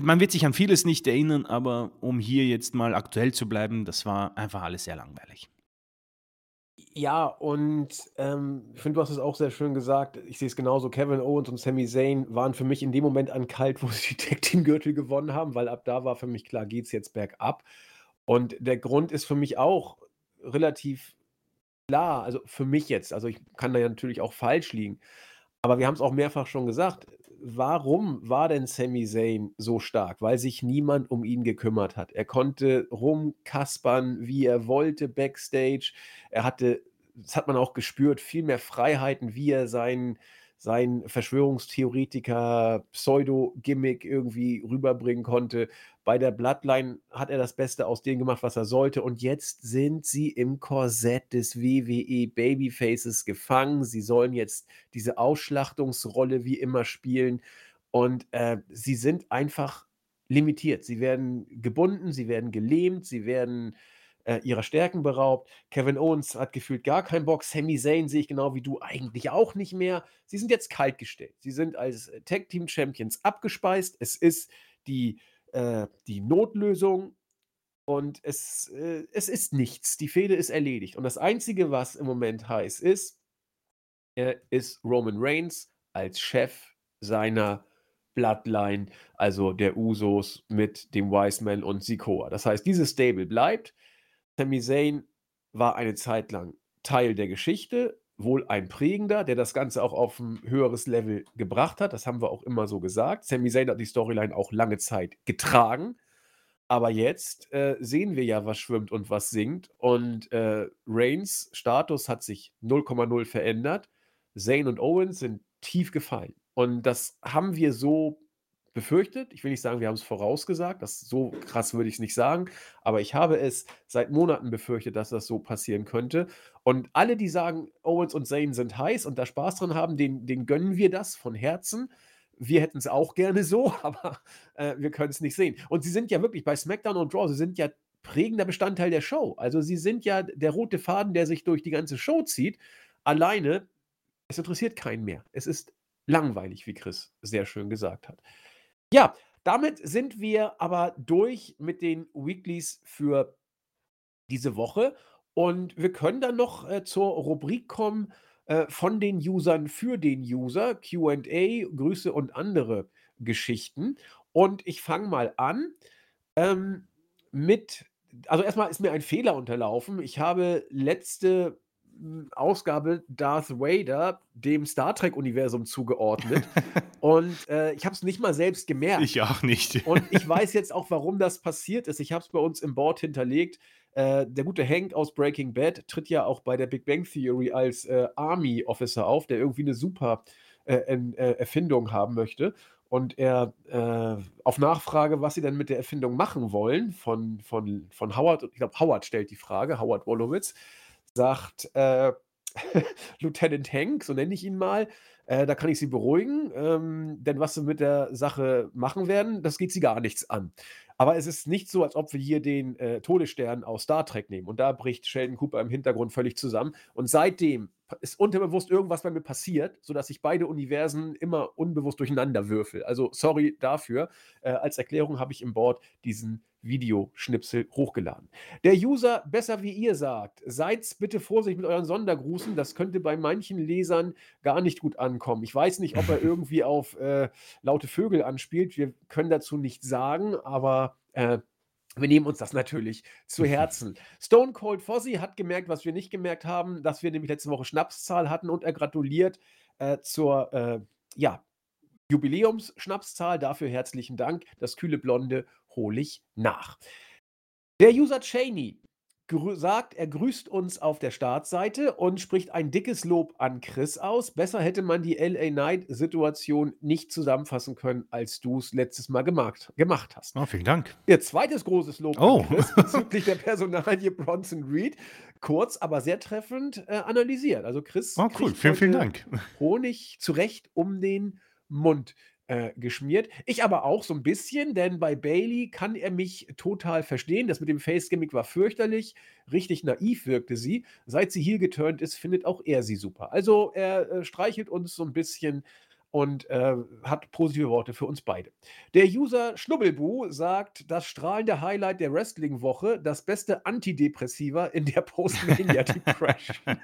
man wird sich an vieles nicht erinnern, aber um hier jetzt mal aktuell zu bleiben, das war einfach alles sehr langweilig. Ja, und, ähm, ich finde, du hast es auch sehr schön gesagt. Ich sehe es genauso. Kevin Owens und Sami Zayn waren für mich in dem Moment an kalt, [laughs] wo sie die Tag-Team-Gürtel gewonnen haben, weil ab da war für mich klar, geht's jetzt bergab. Und der Grund ist für mich auch relativ klar, also für mich jetzt. Also, ich kann da ja natürlich auch falsch liegen. Aber wir haben es auch mehrfach schon gesagt warum war denn Sami Zayn so stark? Weil sich niemand um ihn gekümmert hat. Er konnte rumkaspern, wie er wollte backstage. Er hatte, das hat man auch gespürt, viel mehr Freiheiten, wie er seinen sein Verschwörungstheoretiker-Pseudo-Gimmick irgendwie rüberbringen konnte. Bei der Bloodline hat er das Beste aus dem gemacht, was er sollte. Und jetzt sind sie im Korsett des WWE Babyfaces gefangen. Sie sollen jetzt diese Ausschlachtungsrolle wie immer spielen. Und äh, sie sind einfach limitiert. Sie werden gebunden, sie werden gelähmt, sie werden äh, ihrer Stärken beraubt. Kevin Owens hat gefühlt gar keinen Bock. Sami Zayn sehe ich genau wie du eigentlich auch nicht mehr. Sie sind jetzt kaltgestellt. Sie sind als äh, Tag Team Champions abgespeist. Es ist die, äh, die Notlösung und es, äh, es ist nichts. Die Fehde ist erledigt. Und das Einzige, was im Moment heiß ist, ist Roman Reigns als Chef seiner Bloodline, also der Usos mit dem Wiseman und Sikoa. Das heißt, dieses Stable bleibt. Sami Zayn war eine Zeit lang Teil der Geschichte, wohl ein prägender, der das Ganze auch auf ein höheres Level gebracht hat. Das haben wir auch immer so gesagt. Sami Zayn hat die Storyline auch lange Zeit getragen. Aber jetzt äh, sehen wir ja, was schwimmt und was singt. Und äh, Reigns Status hat sich 0,0 verändert. Zayn und Owens sind tief gefallen. Und das haben wir so befürchtet. Ich will nicht sagen, wir haben es vorausgesagt. Das so krass würde ich es nicht sagen. Aber ich habe es seit Monaten befürchtet, dass das so passieren könnte. Und alle, die sagen, Owens und Zayn sind heiß und da Spaß dran haben, den, den gönnen wir das von Herzen. Wir hätten es auch gerne so, [laughs] aber äh, wir können es nicht sehen. Und sie sind ja wirklich bei SmackDown und Raw, sie sind ja prägender Bestandteil der Show. Also sie sind ja der rote Faden, der sich durch die ganze Show zieht. Alleine, es interessiert keinen mehr. Es ist langweilig, wie Chris sehr schön gesagt hat. Ja, damit sind wir aber durch mit den Weeklies für diese Woche und wir können dann noch äh, zur Rubrik kommen äh, von den Usern für den User, QA, Grüße und andere Geschichten. Und ich fange mal an ähm, mit, also erstmal ist mir ein Fehler unterlaufen. Ich habe letzte Ausgabe Darth Vader dem Star Trek-Universum zugeordnet. [laughs] und äh, ich habe es nicht mal selbst gemerkt. Ich auch nicht. [laughs] und ich weiß jetzt auch, warum das passiert ist. Ich habe es bei uns im Board hinterlegt. Äh, der gute Hank aus Breaking Bad tritt ja auch bei der Big Bang Theory als äh, Army Officer auf, der irgendwie eine super äh, äh, Erfindung haben möchte. Und er äh, auf Nachfrage, was sie denn mit der Erfindung machen wollen, von, von, von Howard, ich glaube, Howard stellt die Frage, Howard Wolowitz, sagt äh, [laughs] Lieutenant Hank, so nenne ich ihn mal, äh, da kann ich Sie beruhigen, ähm, denn was Sie mit der Sache machen werden, das geht Sie gar nichts an. Aber es ist nicht so, als ob wir hier den äh, Todesstern aus Star Trek nehmen. Und da bricht Sheldon Cooper im Hintergrund völlig zusammen. Und seitdem ist unterbewusst irgendwas bei mir passiert, sodass ich beide Universen immer unbewusst durcheinander würfel. Also sorry dafür. Äh, als Erklärung habe ich im Board diesen Videoschnipsel hochgeladen. Der User, besser wie ihr sagt, seid bitte vorsichtig mit euren Sondergrußen. Das könnte bei manchen Lesern gar nicht gut ankommen. Ich weiß nicht, ob er [laughs] irgendwie auf äh, laute Vögel anspielt. Wir können dazu nichts sagen, aber äh, wir nehmen uns das natürlich zu Herzen. Stone Cold Fozzy hat gemerkt, was wir nicht gemerkt haben, dass wir nämlich letzte Woche Schnapszahl hatten und er gratuliert äh, zur äh, ja, Jubiläumsschnapszahl. Dafür herzlichen Dank. Das kühle Blonde hole ich nach. Der User Cheney sagt, er grüßt uns auf der Startseite und spricht ein dickes Lob an Chris aus. Besser hätte man die LA Knight-Situation nicht zusammenfassen können, als du es letztes Mal gemacht, gemacht hast. Oh, vielen Dank. Ihr zweites großes Lob oh. an Chris [laughs] bezüglich der Personalie Bronson Reed. Kurz, aber sehr treffend äh, analysiert. Also Chris, oh, cool. vielen, vielen Dank. Honig zurecht um den Mund äh, geschmiert. Ich aber auch so ein bisschen, denn bei Bailey kann er mich total verstehen. Das mit dem Face-Gimmick war fürchterlich. Richtig naiv wirkte sie. Seit sie hier geturnt ist, findet auch er sie super. Also er äh, streichelt uns so ein bisschen und äh, hat positive Worte für uns beide. Der User Schnubbelbu sagt, das strahlende Highlight der Wrestling-Woche, das beste Antidepressiva in der Post-Mania Depression.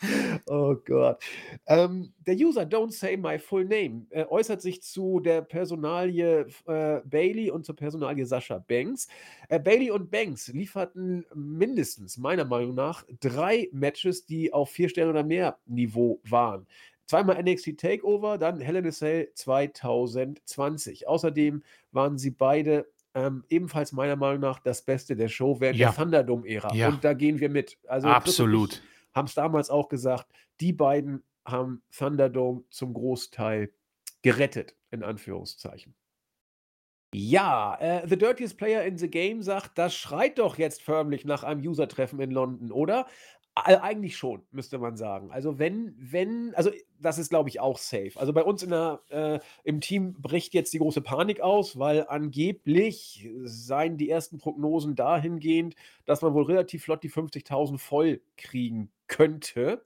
[laughs] oh Gott. Ähm, der User Don't Say My Full Name äh, äußert sich zu der Personalie äh, Bailey und zur Personalie Sascha Banks. Äh, Bailey und Banks lieferten mindestens, meiner Meinung nach, drei Matches, die auf vier Sterne oder mehr Niveau waren. Zweimal NXT Takeover, dann Hell in a Cell 2020. Außerdem waren sie beide ähm, ebenfalls meiner Meinung nach das Beste der Show während ja. der Thunderdome-Ära. Ja. Und da gehen wir mit. Also Absolut. Haben es damals auch gesagt, die beiden haben Thunderdome zum Großteil gerettet, in Anführungszeichen. Ja, äh, The Dirtiest Player in the Game sagt, das schreit doch jetzt förmlich nach einem User-Treffen in London, oder? Eigentlich schon, müsste man sagen. Also wenn wenn also das ist, glaube ich, auch safe. Also bei uns der äh, im Team bricht jetzt die große Panik aus, weil angeblich seien die ersten Prognosen dahingehend, dass man wohl relativ flott die 50.000 voll kriegen könnte.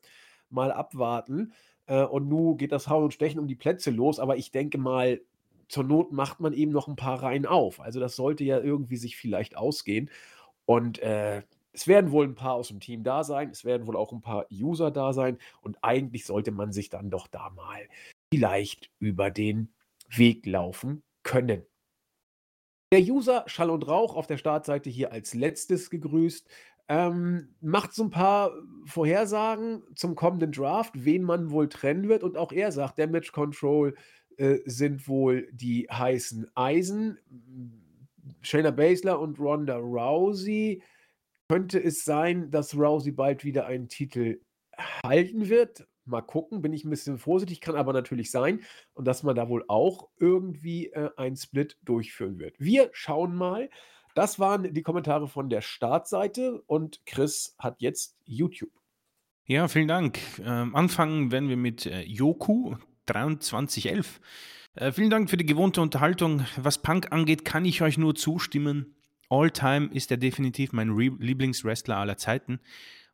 Mal abwarten. Äh, und nun geht das Hauen und Stechen um die Plätze los, aber ich denke mal, zur Not macht man eben noch ein paar Reihen auf. Also das sollte ja irgendwie sich vielleicht ausgehen. Und äh, es werden wohl ein paar aus dem Team da sein, es werden wohl auch ein paar User da sein und eigentlich sollte man sich dann doch da mal vielleicht über den Weg laufen können. Der User Schall und Rauch auf der Startseite hier als letztes gegrüßt. Ähm, macht so ein paar Vorhersagen zum kommenden Draft, wen man wohl trennen wird. Und auch er sagt, Damage Control äh, sind wohl die heißen Eisen. Shayna Baszler und Ronda Rousey könnte es sein, dass Rousey bald wieder einen Titel halten wird? Mal gucken, bin ich ein bisschen vorsichtig, kann aber natürlich sein und dass man da wohl auch irgendwie, äh, einen Split durchführen wird. Wir schauen mal. Das waren die Kommentare von der Startseite und Chris hat jetzt YouTube. Ja, vielen Dank. Ähm, anfangen werden wir mit äh, Yoku 2311. Äh, vielen Dank für die gewohnte Unterhaltung. Was Punk angeht, kann ich euch nur zustimmen. All Time ist er definitiv mein Re Lieblingswrestler aller Zeiten.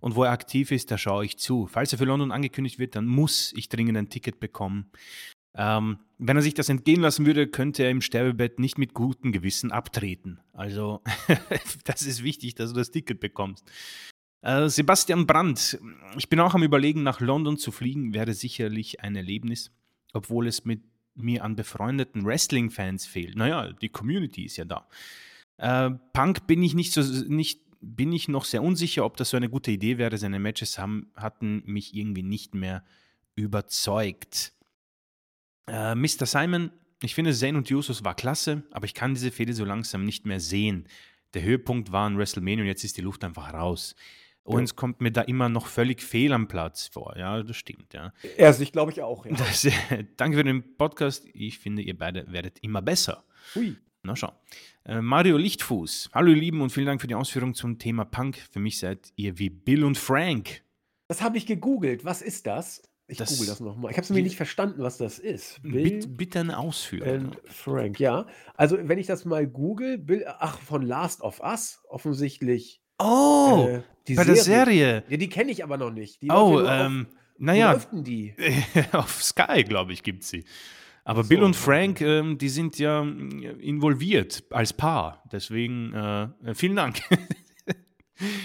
Und wo er aktiv ist, da schaue ich zu. Falls er für London angekündigt wird, dann muss ich dringend ein Ticket bekommen. Ähm, wenn er sich das entgehen lassen würde, könnte er im Sterbebett nicht mit gutem Gewissen abtreten. Also, [laughs] das ist wichtig, dass du das Ticket bekommst. Äh, Sebastian Brandt. Ich bin auch am Überlegen, nach London zu fliegen. Wäre sicherlich ein Erlebnis, obwohl es mit mir an befreundeten Wrestling-Fans fehlt. Naja, die Community ist ja da. Äh, Punk bin ich nicht so nicht bin ich noch sehr unsicher, ob das so eine gute Idee wäre. Seine Matches haben, hatten mich irgendwie nicht mehr überzeugt. Äh, Mr. Simon, ich finde Zane und Usos war klasse, aber ich kann diese Fehde so langsam nicht mehr sehen. Der Höhepunkt war in WrestleMania und jetzt ist die Luft einfach raus. Owens ja. kommt mir da immer noch völlig fehl am Platz vor. Ja, das stimmt, ja. Erst, ich glaube ich auch, ja. Das, äh, [laughs] danke für den Podcast. Ich finde, ihr beide werdet immer besser. Hui. Na schau. Äh, Mario Lichtfuß. Hallo ihr Lieben und vielen Dank für die Ausführung zum Thema Punk. Für mich seid ihr wie Bill und Frank. Das habe ich gegoogelt. Was ist das? Ich das, google das nochmal. Ich habe es nämlich nicht verstanden, was das ist. Bill bitte, Ausführung. Frank, ja. Also, wenn ich das mal google, Bill, ach, von Last of Us, offensichtlich. Oh, äh, bei Serie. der Serie. Ja, die kenne ich aber noch nicht. Die oh, ähm, auf, naja. Wo läuft denn die? [laughs] auf Sky, glaube ich, gibt sie. Aber so, Bill und Frank, ähm, die sind ja äh, involviert als Paar. Deswegen äh, vielen Dank. [laughs]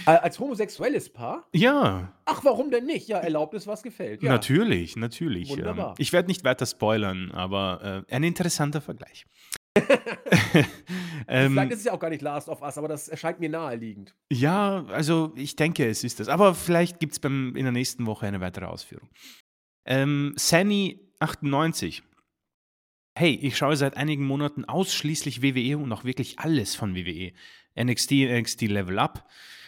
Als homosexuelles Paar? Ja. Ach, warum denn nicht? Ja, erlaubt ist, was gefällt. Ja. Natürlich, natürlich. Wunderbar. Ähm, ich werde nicht weiter spoilern, aber äh, ein interessanter Vergleich. [laughs] ähm, Vielleicht ist es ja auch gar nicht Last of Us, aber das erscheint mir naheliegend. Ja, also ich denke, es ist das. Aber vielleicht gibt es in der nächsten Woche eine weitere Ausführung. Ähm, Sunny98 hey, ich schaue seit einigen Monaten ausschließlich WWE und auch wirklich alles von WWE. NXT, NXT Level Up.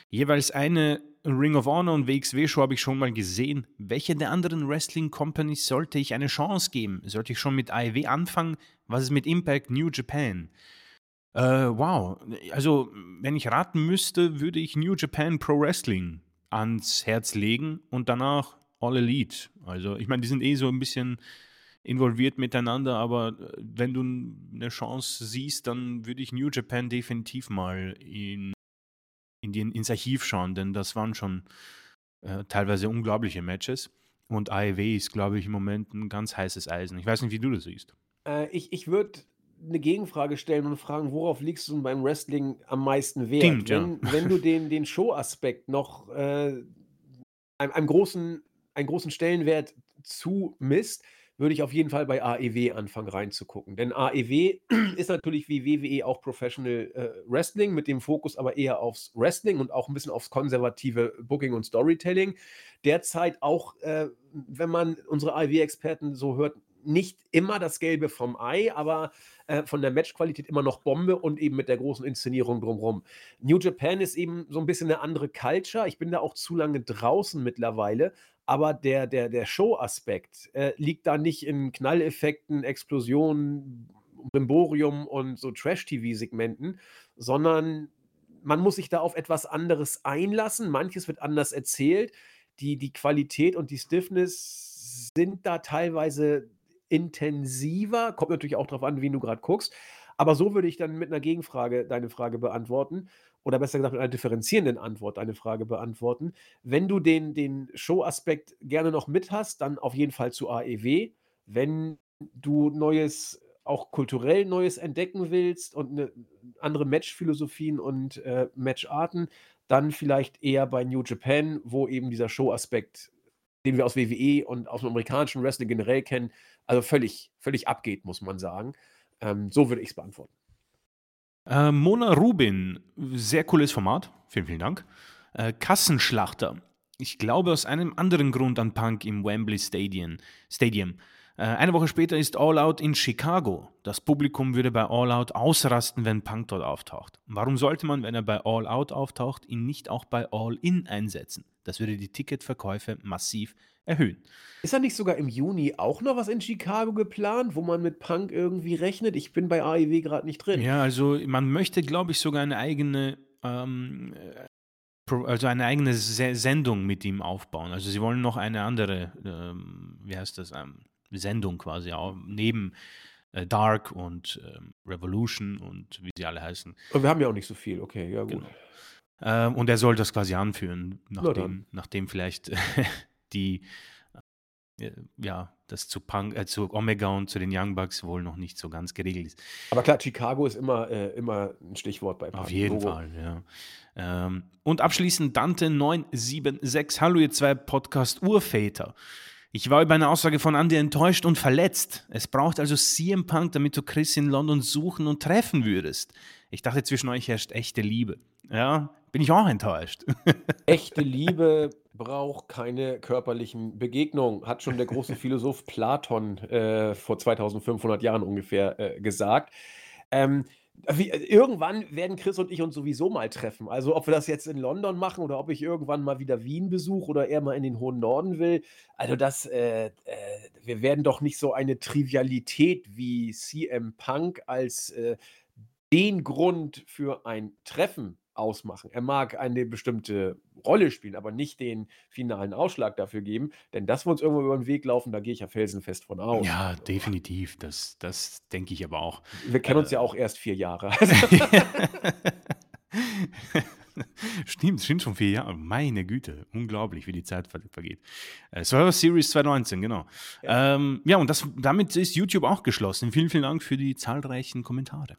Jeweils eine Ring of Honor und WXW-Show habe ich schon mal gesehen. Welche der anderen Wrestling-Companies sollte ich eine Chance geben? Sollte ich schon mit AEW anfangen? Was ist mit Impact New Japan? Äh, wow. Also, wenn ich raten müsste, würde ich New Japan Pro Wrestling ans Herz legen und danach All Elite. Also, ich meine, die sind eh so ein bisschen involviert miteinander, aber äh, wenn du eine Chance siehst, dann würde ich New Japan definitiv mal in, in die, ins Archiv schauen, denn das waren schon äh, teilweise unglaubliche Matches. Und AEW ist, glaube ich, im Moment ein ganz heißes Eisen. Ich weiß nicht, wie du das siehst. Äh, ich ich würde eine Gegenfrage stellen und fragen, worauf liegst du beim Wrestling am meisten Wert? Stimmt, wenn, ja. wenn du den, den Show-Aspekt noch äh, einem, einem, großen, einen großen Stellenwert zumisst, würde ich auf jeden Fall bei AEW anfangen reinzugucken. Denn AEW [clears throat] ist natürlich wie WWE auch Professional äh, Wrestling, mit dem Fokus aber eher aufs Wrestling und auch ein bisschen aufs konservative Booking und Storytelling. Derzeit auch, äh, wenn man unsere AEW-Experten so hört, nicht immer das Gelbe vom Ei, aber äh, von der Matchqualität immer noch Bombe und eben mit der großen Inszenierung drumherum. New Japan ist eben so ein bisschen eine andere Culture. Ich bin da auch zu lange draußen mittlerweile, aber der, der, der Show-Aspekt äh, liegt da nicht in Knalleffekten, Explosionen, Brimborium und so Trash-TV-Segmenten, sondern man muss sich da auf etwas anderes einlassen. Manches wird anders erzählt. Die, die Qualität und die Stiffness sind da teilweise intensiver. Kommt natürlich auch darauf an, wie du gerade guckst. Aber so würde ich dann mit einer Gegenfrage deine Frage beantworten oder besser gesagt mit einer differenzierenden Antwort deine Frage beantworten. Wenn du den, den Show-Aspekt gerne noch mit hast, dann auf jeden Fall zu AEW. Wenn du Neues, auch kulturell Neues entdecken willst und eine, andere Matchphilosophien und äh, Matcharten, dann vielleicht eher bei New Japan, wo eben dieser Show-Aspekt, den wir aus WWE und aus dem amerikanischen Wrestling generell kennen, also völlig, völlig abgeht, muss man sagen. Ähm, so würde ich es beantworten. Äh, Mona Rubin, sehr cooles Format. Vielen, vielen Dank. Äh, Kassenschlachter. Ich glaube aus einem anderen Grund an Punk im Wembley Stadium. Stadium. Äh, eine Woche später ist All Out in Chicago. Das Publikum würde bei All Out ausrasten, wenn Punk dort auftaucht. Warum sollte man, wenn er bei All Out auftaucht, ihn nicht auch bei All In einsetzen? Das würde die Ticketverkäufe massiv erhöhen. Ist da nicht sogar im Juni auch noch was in Chicago geplant, wo man mit Punk irgendwie rechnet? Ich bin bei AEW gerade nicht drin. Ja, also man möchte, glaube ich, sogar eine eigene ähm, also eine eigene Sendung mit ihm aufbauen. Also sie wollen noch eine andere, ähm, wie heißt das, ähm, Sendung quasi, auch neben äh, Dark und ähm, Revolution und wie sie alle heißen. Und wir haben ja auch nicht so viel, okay, ja gut. Genau. Ähm, und er soll das quasi anführen, nachdem, nachdem vielleicht [laughs] die äh, ja, das zu Punk, äh, zu Omega und zu den Young Bucks wohl noch nicht so ganz geregelt ist. Aber klar, Chicago ist immer, äh, immer ein Stichwort bei Punk. Auf jeden Logo. Fall, ja. Ähm, und abschließend Dante 976. Hallo, ihr zwei Podcast-Urväter. Ich war über eine Aussage von Andy enttäuscht und verletzt. Es braucht also CM Punk, damit du Chris in London suchen und treffen würdest. Ich dachte, zwischen euch herrscht echte Liebe. Ja, bin ich auch enttäuscht. [laughs] Echte Liebe braucht keine körperlichen Begegnungen, hat schon der große Philosoph Platon äh, vor 2500 Jahren ungefähr äh, gesagt. Ähm, wie, irgendwann werden Chris und ich uns sowieso mal treffen. Also ob wir das jetzt in London machen oder ob ich irgendwann mal wieder Wien besuche oder er mal in den hohen Norden will. Also das, äh, äh, wir werden doch nicht so eine Trivialität wie CM Punk als äh, den Grund für ein Treffen ausmachen. Er mag eine bestimmte Rolle spielen, aber nicht den finalen Ausschlag dafür geben, denn das wir uns irgendwo über den Weg laufen, da gehe ich ja felsenfest von aus. Ja, definitiv. Das, das denke ich aber auch. Wir kennen uns ja äh. auch erst vier Jahre. [laughs] stimmt, sind schon vier Jahre. Meine Güte, unglaublich, wie die Zeit vergeht. Äh, Survivor Series 2019, genau. Ja, ähm, ja und das, damit ist YouTube auch geschlossen. Vielen, vielen Dank für die zahlreichen Kommentare.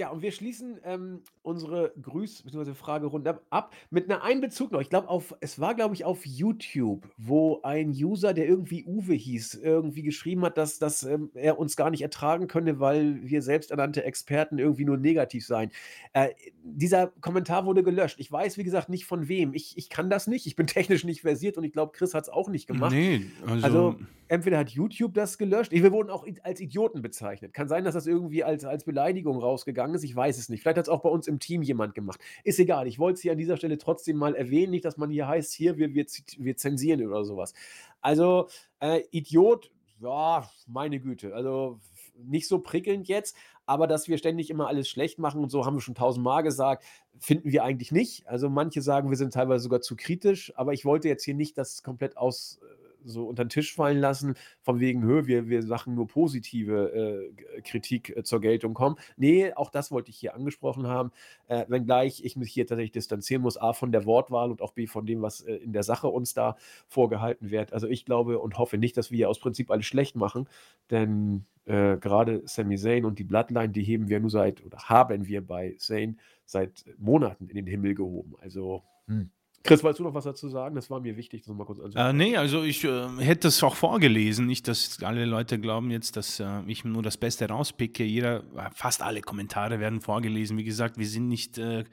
Ja, und wir schließen ähm, unsere Grüß- bzw. Fragerunde ab mit einer Einbezug noch. Ich glaube, auf, es war, glaube ich, auf YouTube, wo ein User, der irgendwie Uwe hieß, irgendwie geschrieben hat, dass, dass ähm, er uns gar nicht ertragen könne, weil wir selbsternannte Experten irgendwie nur negativ seien. Äh, dieser Kommentar wurde gelöscht. Ich weiß, wie gesagt, nicht von wem. Ich, ich kann das nicht. Ich bin [laughs] technisch nicht versiert und ich glaube, Chris hat es auch nicht gemacht. Nee, also, also entweder hat YouTube das gelöscht. Wir wurden auch als Idioten bezeichnet. Kann sein, dass das irgendwie als, als Beleidigung rausgegangen ist. Ich weiß es nicht. Vielleicht hat es auch bei uns im Team jemand gemacht. Ist egal. Ich wollte es hier an dieser Stelle trotzdem mal erwähnen. Nicht, dass man hier heißt, hier, wir, wir, wir zensieren oder sowas. Also, äh, Idiot, ja, meine Güte. Also, nicht so prickelnd jetzt, aber dass wir ständig immer alles schlecht machen und so haben wir schon tausendmal gesagt, finden wir eigentlich nicht. Also manche sagen, wir sind teilweise sogar zu kritisch, aber ich wollte jetzt hier nicht das komplett aus so unter den Tisch fallen lassen, von wegen, Hö, wir, wir Sachen nur positive äh, Kritik äh, zur Geltung kommen. Nee, auch das wollte ich hier angesprochen haben, äh, wenngleich ich mich hier tatsächlich distanzieren muss, A von der Wortwahl und auch B von dem, was äh, in der Sache uns da vorgehalten wird. Also ich glaube und hoffe nicht, dass wir hier aus Prinzip alles schlecht machen, denn äh, gerade Sami Zayn und die Bloodline, die heben wir nur seit, oder haben wir bei Zayn seit Monaten in den Himmel gehoben. Also, hm. Chris, wolltest du noch was dazu sagen? Das war mir wichtig, das mal kurz anzuschauen. Äh, nee, also ich äh, hätte es auch vorgelesen. Nicht, dass alle Leute glauben jetzt, dass äh, ich nur das Beste rauspicke. Jeder, fast alle Kommentare werden vorgelesen. Wie gesagt, wir sind nicht äh,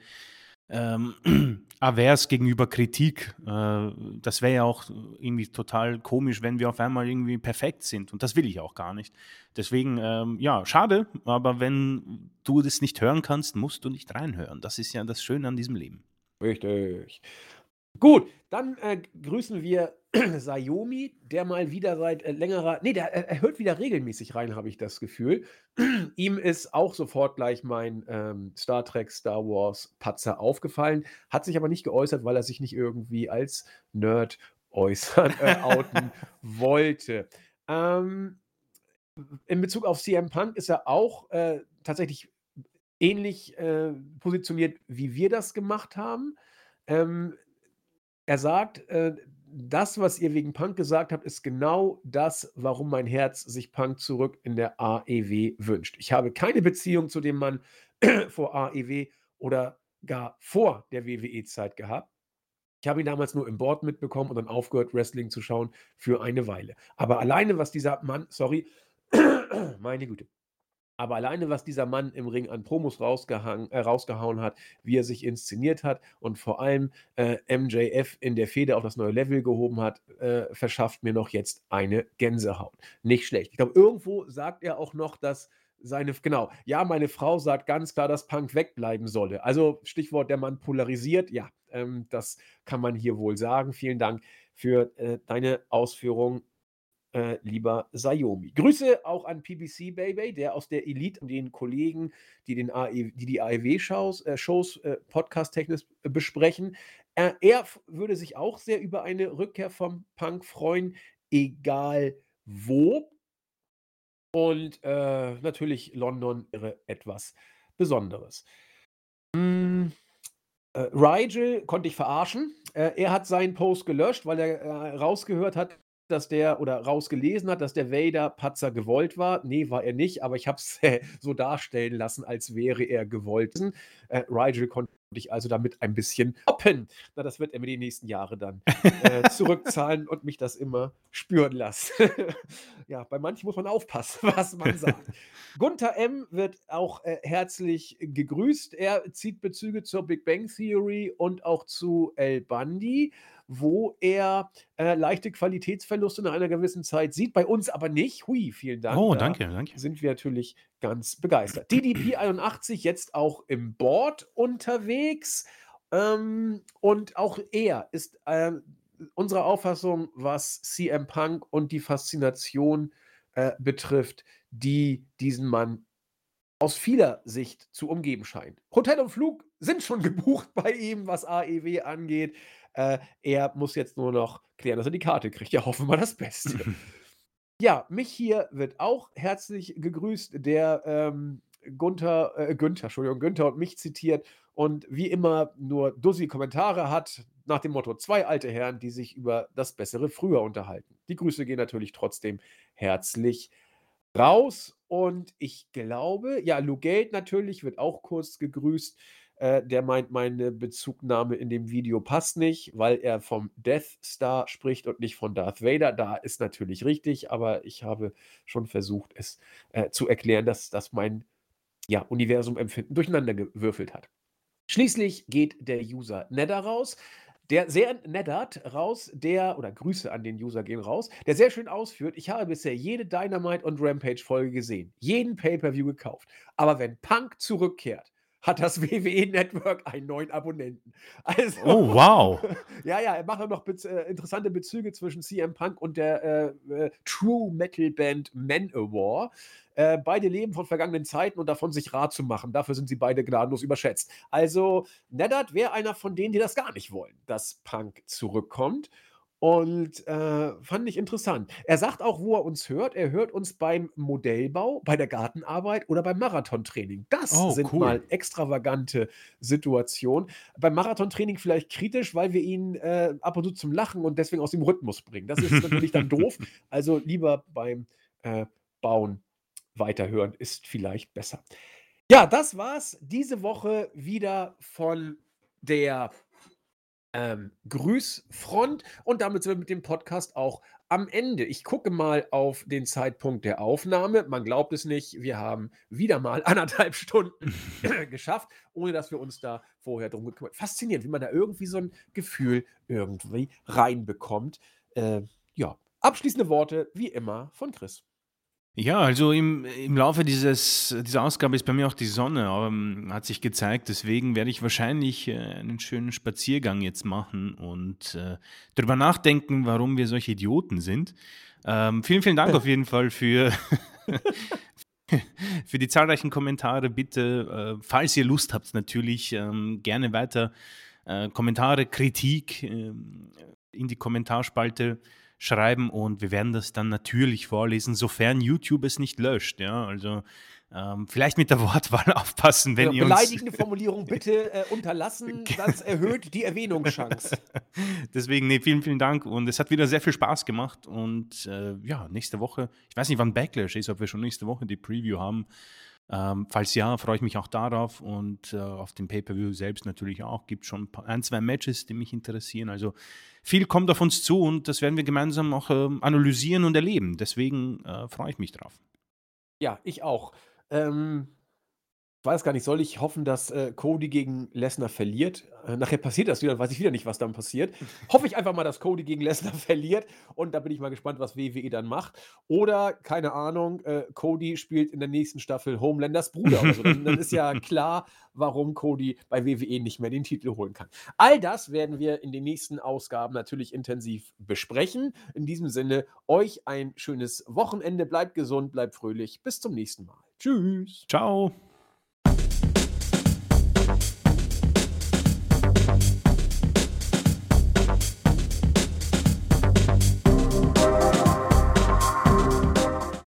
ähm, [clears throat] avers gegenüber Kritik. Äh, das wäre ja auch irgendwie total komisch, wenn wir auf einmal irgendwie perfekt sind. Und das will ich auch gar nicht. Deswegen, ähm, ja, schade. Aber wenn du das nicht hören kannst, musst du nicht reinhören. Das ist ja das Schöne an diesem Leben. Richtig. Gut, dann äh, grüßen wir [clears throat] Sayomi, der mal wieder seit äh, längerer, nee, der er hört wieder regelmäßig rein, habe ich das Gefühl. [clears throat] Ihm ist auch sofort gleich mein ähm, Star Trek, Star Wars Patzer aufgefallen, hat sich aber nicht geäußert, weil er sich nicht irgendwie als Nerd äußern, äh, [laughs] outen wollte. Ähm, in Bezug auf CM Punk ist er auch äh, tatsächlich ähnlich äh, positioniert, wie wir das gemacht haben. Ähm, er sagt, äh, das, was ihr wegen Punk gesagt habt, ist genau das, warum mein Herz sich Punk zurück in der AEW wünscht. Ich habe keine Beziehung zu dem Mann [clears throat] vor AEW oder gar vor der WWE-Zeit gehabt. Ich habe ihn damals nur im Board mitbekommen und dann aufgehört, Wrestling zu schauen für eine Weile. Aber alleine, was dieser Mann, sorry, [clears throat] meine Güte, Aber alleine, was dieser Mann im Ring an Promos rausgehangen äh, rausgehauen hat, wie er sich inszeniert hat und vor allem, äh, MJF in der Fehde auf das neue Level gehoben hat, äh, verschafft mir noch jetzt eine Gänsehaut. Nicht schlecht. Ich glaube, irgendwo sagt er auch noch, dass seine genau, ja, meine Frau sagt ganz klar, dass Punk wegbleiben solle. Also Stichwort, der Mann polarisiert, ja, ähm, das kann man hier wohl sagen. Vielen Dank für äh, deine Ausführungen äh, lieber Sayomi. Grüße auch an PBC Baby, der aus der Elite und den Kollegen, die den AE, die, die AEW-Shows äh, Shows, äh, podcast-technisch äh, besprechen. Äh, er würde sich auch sehr über eine Rückkehr vom Punk freuen, egal wo. Und äh, natürlich London wäre etwas Besonderes. Äh, Rigel konnte ich verarschen. Äh, er hat seinen Post gelöscht, weil er rausgehört hat, dass der oder rausgelesen hat, dass der Vader-Patzer gewollt war. Nee, war er nicht, aber ich habe es äh, [laughs] so darstellen lassen, als wäre er gewollt. Äh, Rigel konnte ich also damit ein bisschen hoppen. Na, das wird er mir die nächsten Jahre dann äh, [laughs] zurückzahlen und mich das immer spüren lassen. [laughs] ja, bei manchen muss man aufpassen, was man sagt. Gunther M. wird auch äh, herzlich gegrüßt. Er zieht Bezüge zur Big Bang Theory und auch zu El Bundy wo er äh, leichte Qualitätsverluste nach einer gewissen Zeit sieht. Bei uns aber nicht. Hui, vielen Dank. Oh, da danke, danke. Sind wir natürlich ganz begeistert. DDP 81 jetzt auch im Board unterwegs. Ähm, und auch er ist äh, unserer Auffassung, was CM Punk und die Faszination äh, betrifft, die diesen Mann aus vieler Sicht zu umgeben scheint. Hotel und Flug sind schon gebucht [laughs] bei ihm, was AEW angeht. Äh, er muss jetzt nur noch klären, dass er die Karte kriegt. Ja, hoffen wir das Beste. ja, mich hier wird auch herzlich gegrüßt, der ähm, Gunther, äh, Günther, Entschuldigung, Günther und mich zitiert und wie immer nur dussi Kommentare hat, nach dem Motto: zwei alte Herren, die sich über das bessere Früher unterhalten. Die Grüße gehen natürlich trotzdem herzlich raus und ich glaube, ja, Lou Gate natürlich wird auch kurz gegrüßt. Äh, der meint, meine Bezugnahme in dem Video passt nicht, weil er vom Death Star spricht und nicht von Darth Vader. Da ist natürlich richtig, aber ich habe schon versucht, es äh, zu erklären, dass das mein ja, Universum-Empfinden durcheinander gewürfelt hat. Schließlich geht der User Nedder raus. Der sehr neddert raus, der, oder Grüße an den User gehen raus, der sehr schön ausführt, ich habe bisher jede Dynamite und Rampage-Folge gesehen, jeden Pay-Per-View gekauft. Aber wenn Punk zurückkehrt, hat das [laughs] WWE Network einen neuen Abonnenten. Also, oh, wow. [laughs] ja, ja, er macht noch Bez äh, interessante Bezüge zwischen CM Punk und der äh, äh, True Metal Band Manowar. Äh, beide leben von vergangenen Zeiten und davon sich Rat zu machen. Dafür sind sie beide gnadenlos überschätzt. Also, Neddard wäre einer von denen, die das gar nicht wollen, dass Punk zurückkommt. Und äh, fand ich interessant. Er sagt auch, wo er uns hört. Er hört uns beim Modellbau, bei der Gartenarbeit oder beim Marathontraining. Das Oh, sind cool. mal extravagante Situationen. Beim Marathontraining vielleicht kritisch, weil wir ihn äh, ab und zu zum Lachen und deswegen aus dem Rhythmus bringen. Das ist natürlich dann [laughs] doof. Also lieber beim äh, Bauen weiterhören ist vielleicht besser. Ja, das war's diese Woche wieder von der ähm, Grüßfront und damit sind wir mit dem Podcast auch am Ende. Ich gucke mal auf den Zeitpunkt der Aufnahme. Man glaubt es nicht, wir haben wieder mal [laughs] anderthalb Stunden [laughs] geschafft, ohne dass wir uns da vorher drum gekümmert haben. Faszinierend, wie man da irgendwie so ein Gefühl irgendwie reinbekommt. Äh, ja, abschließende Worte wie immer von Chris. Ja, also im, im Laufe dieses, dieser Ausgabe ist bei mir auch die Sonne, ähm, hat sich gezeigt. Deswegen werde ich wahrscheinlich äh, einen schönen Spaziergang jetzt machen und äh, darüber nachdenken, warum wir solche Idioten sind. Ähm, vielen, vielen Dank auf jeden Fall für, [laughs] für die zahlreichen Kommentare. Bitte, äh, falls ihr Lust habt, natürlich ähm, gerne weiter äh, Kommentare, Kritik äh, in die Kommentarspalte schreiben und wir werden das dann natürlich vorlesen, sofern YouTube es nicht löscht. Ja, also ähm, vielleicht mit der [laughs] Wortwahl aufpassen, wenn ja, ihr uns beleidigende [laughs] Formulierung bitte äh, unterlassen, das erhöht die Erwähnungschance. [laughs] Deswegen, nee, vielen, vielen Dank und es hat wieder sehr viel Spaß gemacht und äh, ja, nächste Woche, ich weiß nicht, wann Backlash ist, ob wir schon nächste Woche die Preview haben. Ähm, falls ja, freue ich mich auch darauf und äh, auf dem Pay-Per-View selbst natürlich auch. Gibt schon ein, zwei Matches, die mich interessieren. Also viel kommt auf uns zu und das werden wir gemeinsam auch äh, analysieren und erleben. Deswegen äh, freue ich mich drauf. Ja, ich auch. Ähm, weiß gar nicht, soll ich hoffen, dass, äh, Cody gegen Lesnar verliert? Äh, nachher passiert das wieder, dann weiß ich wieder nicht, was dann passiert. [laughs] Hoffe ich einfach mal, dass Cody gegen Lesnar [laughs] verliert und da bin ich mal gespannt, was WWE dann macht. Oder, keine Ahnung, äh, Cody spielt in der nächsten Staffel Homelanders Bruder oder so. Dann dann ist ja [laughs] klar, warum Cody bei WWE nicht mehr den Titel holen kann. All das werden wir in den nächsten Ausgaben natürlich intensiv besprechen. In diesem Sinne, euch ein schönes Wochenende. Bleibt gesund, bleibt fröhlich. Bis zum nächsten Mal. Tschüss. Ciao.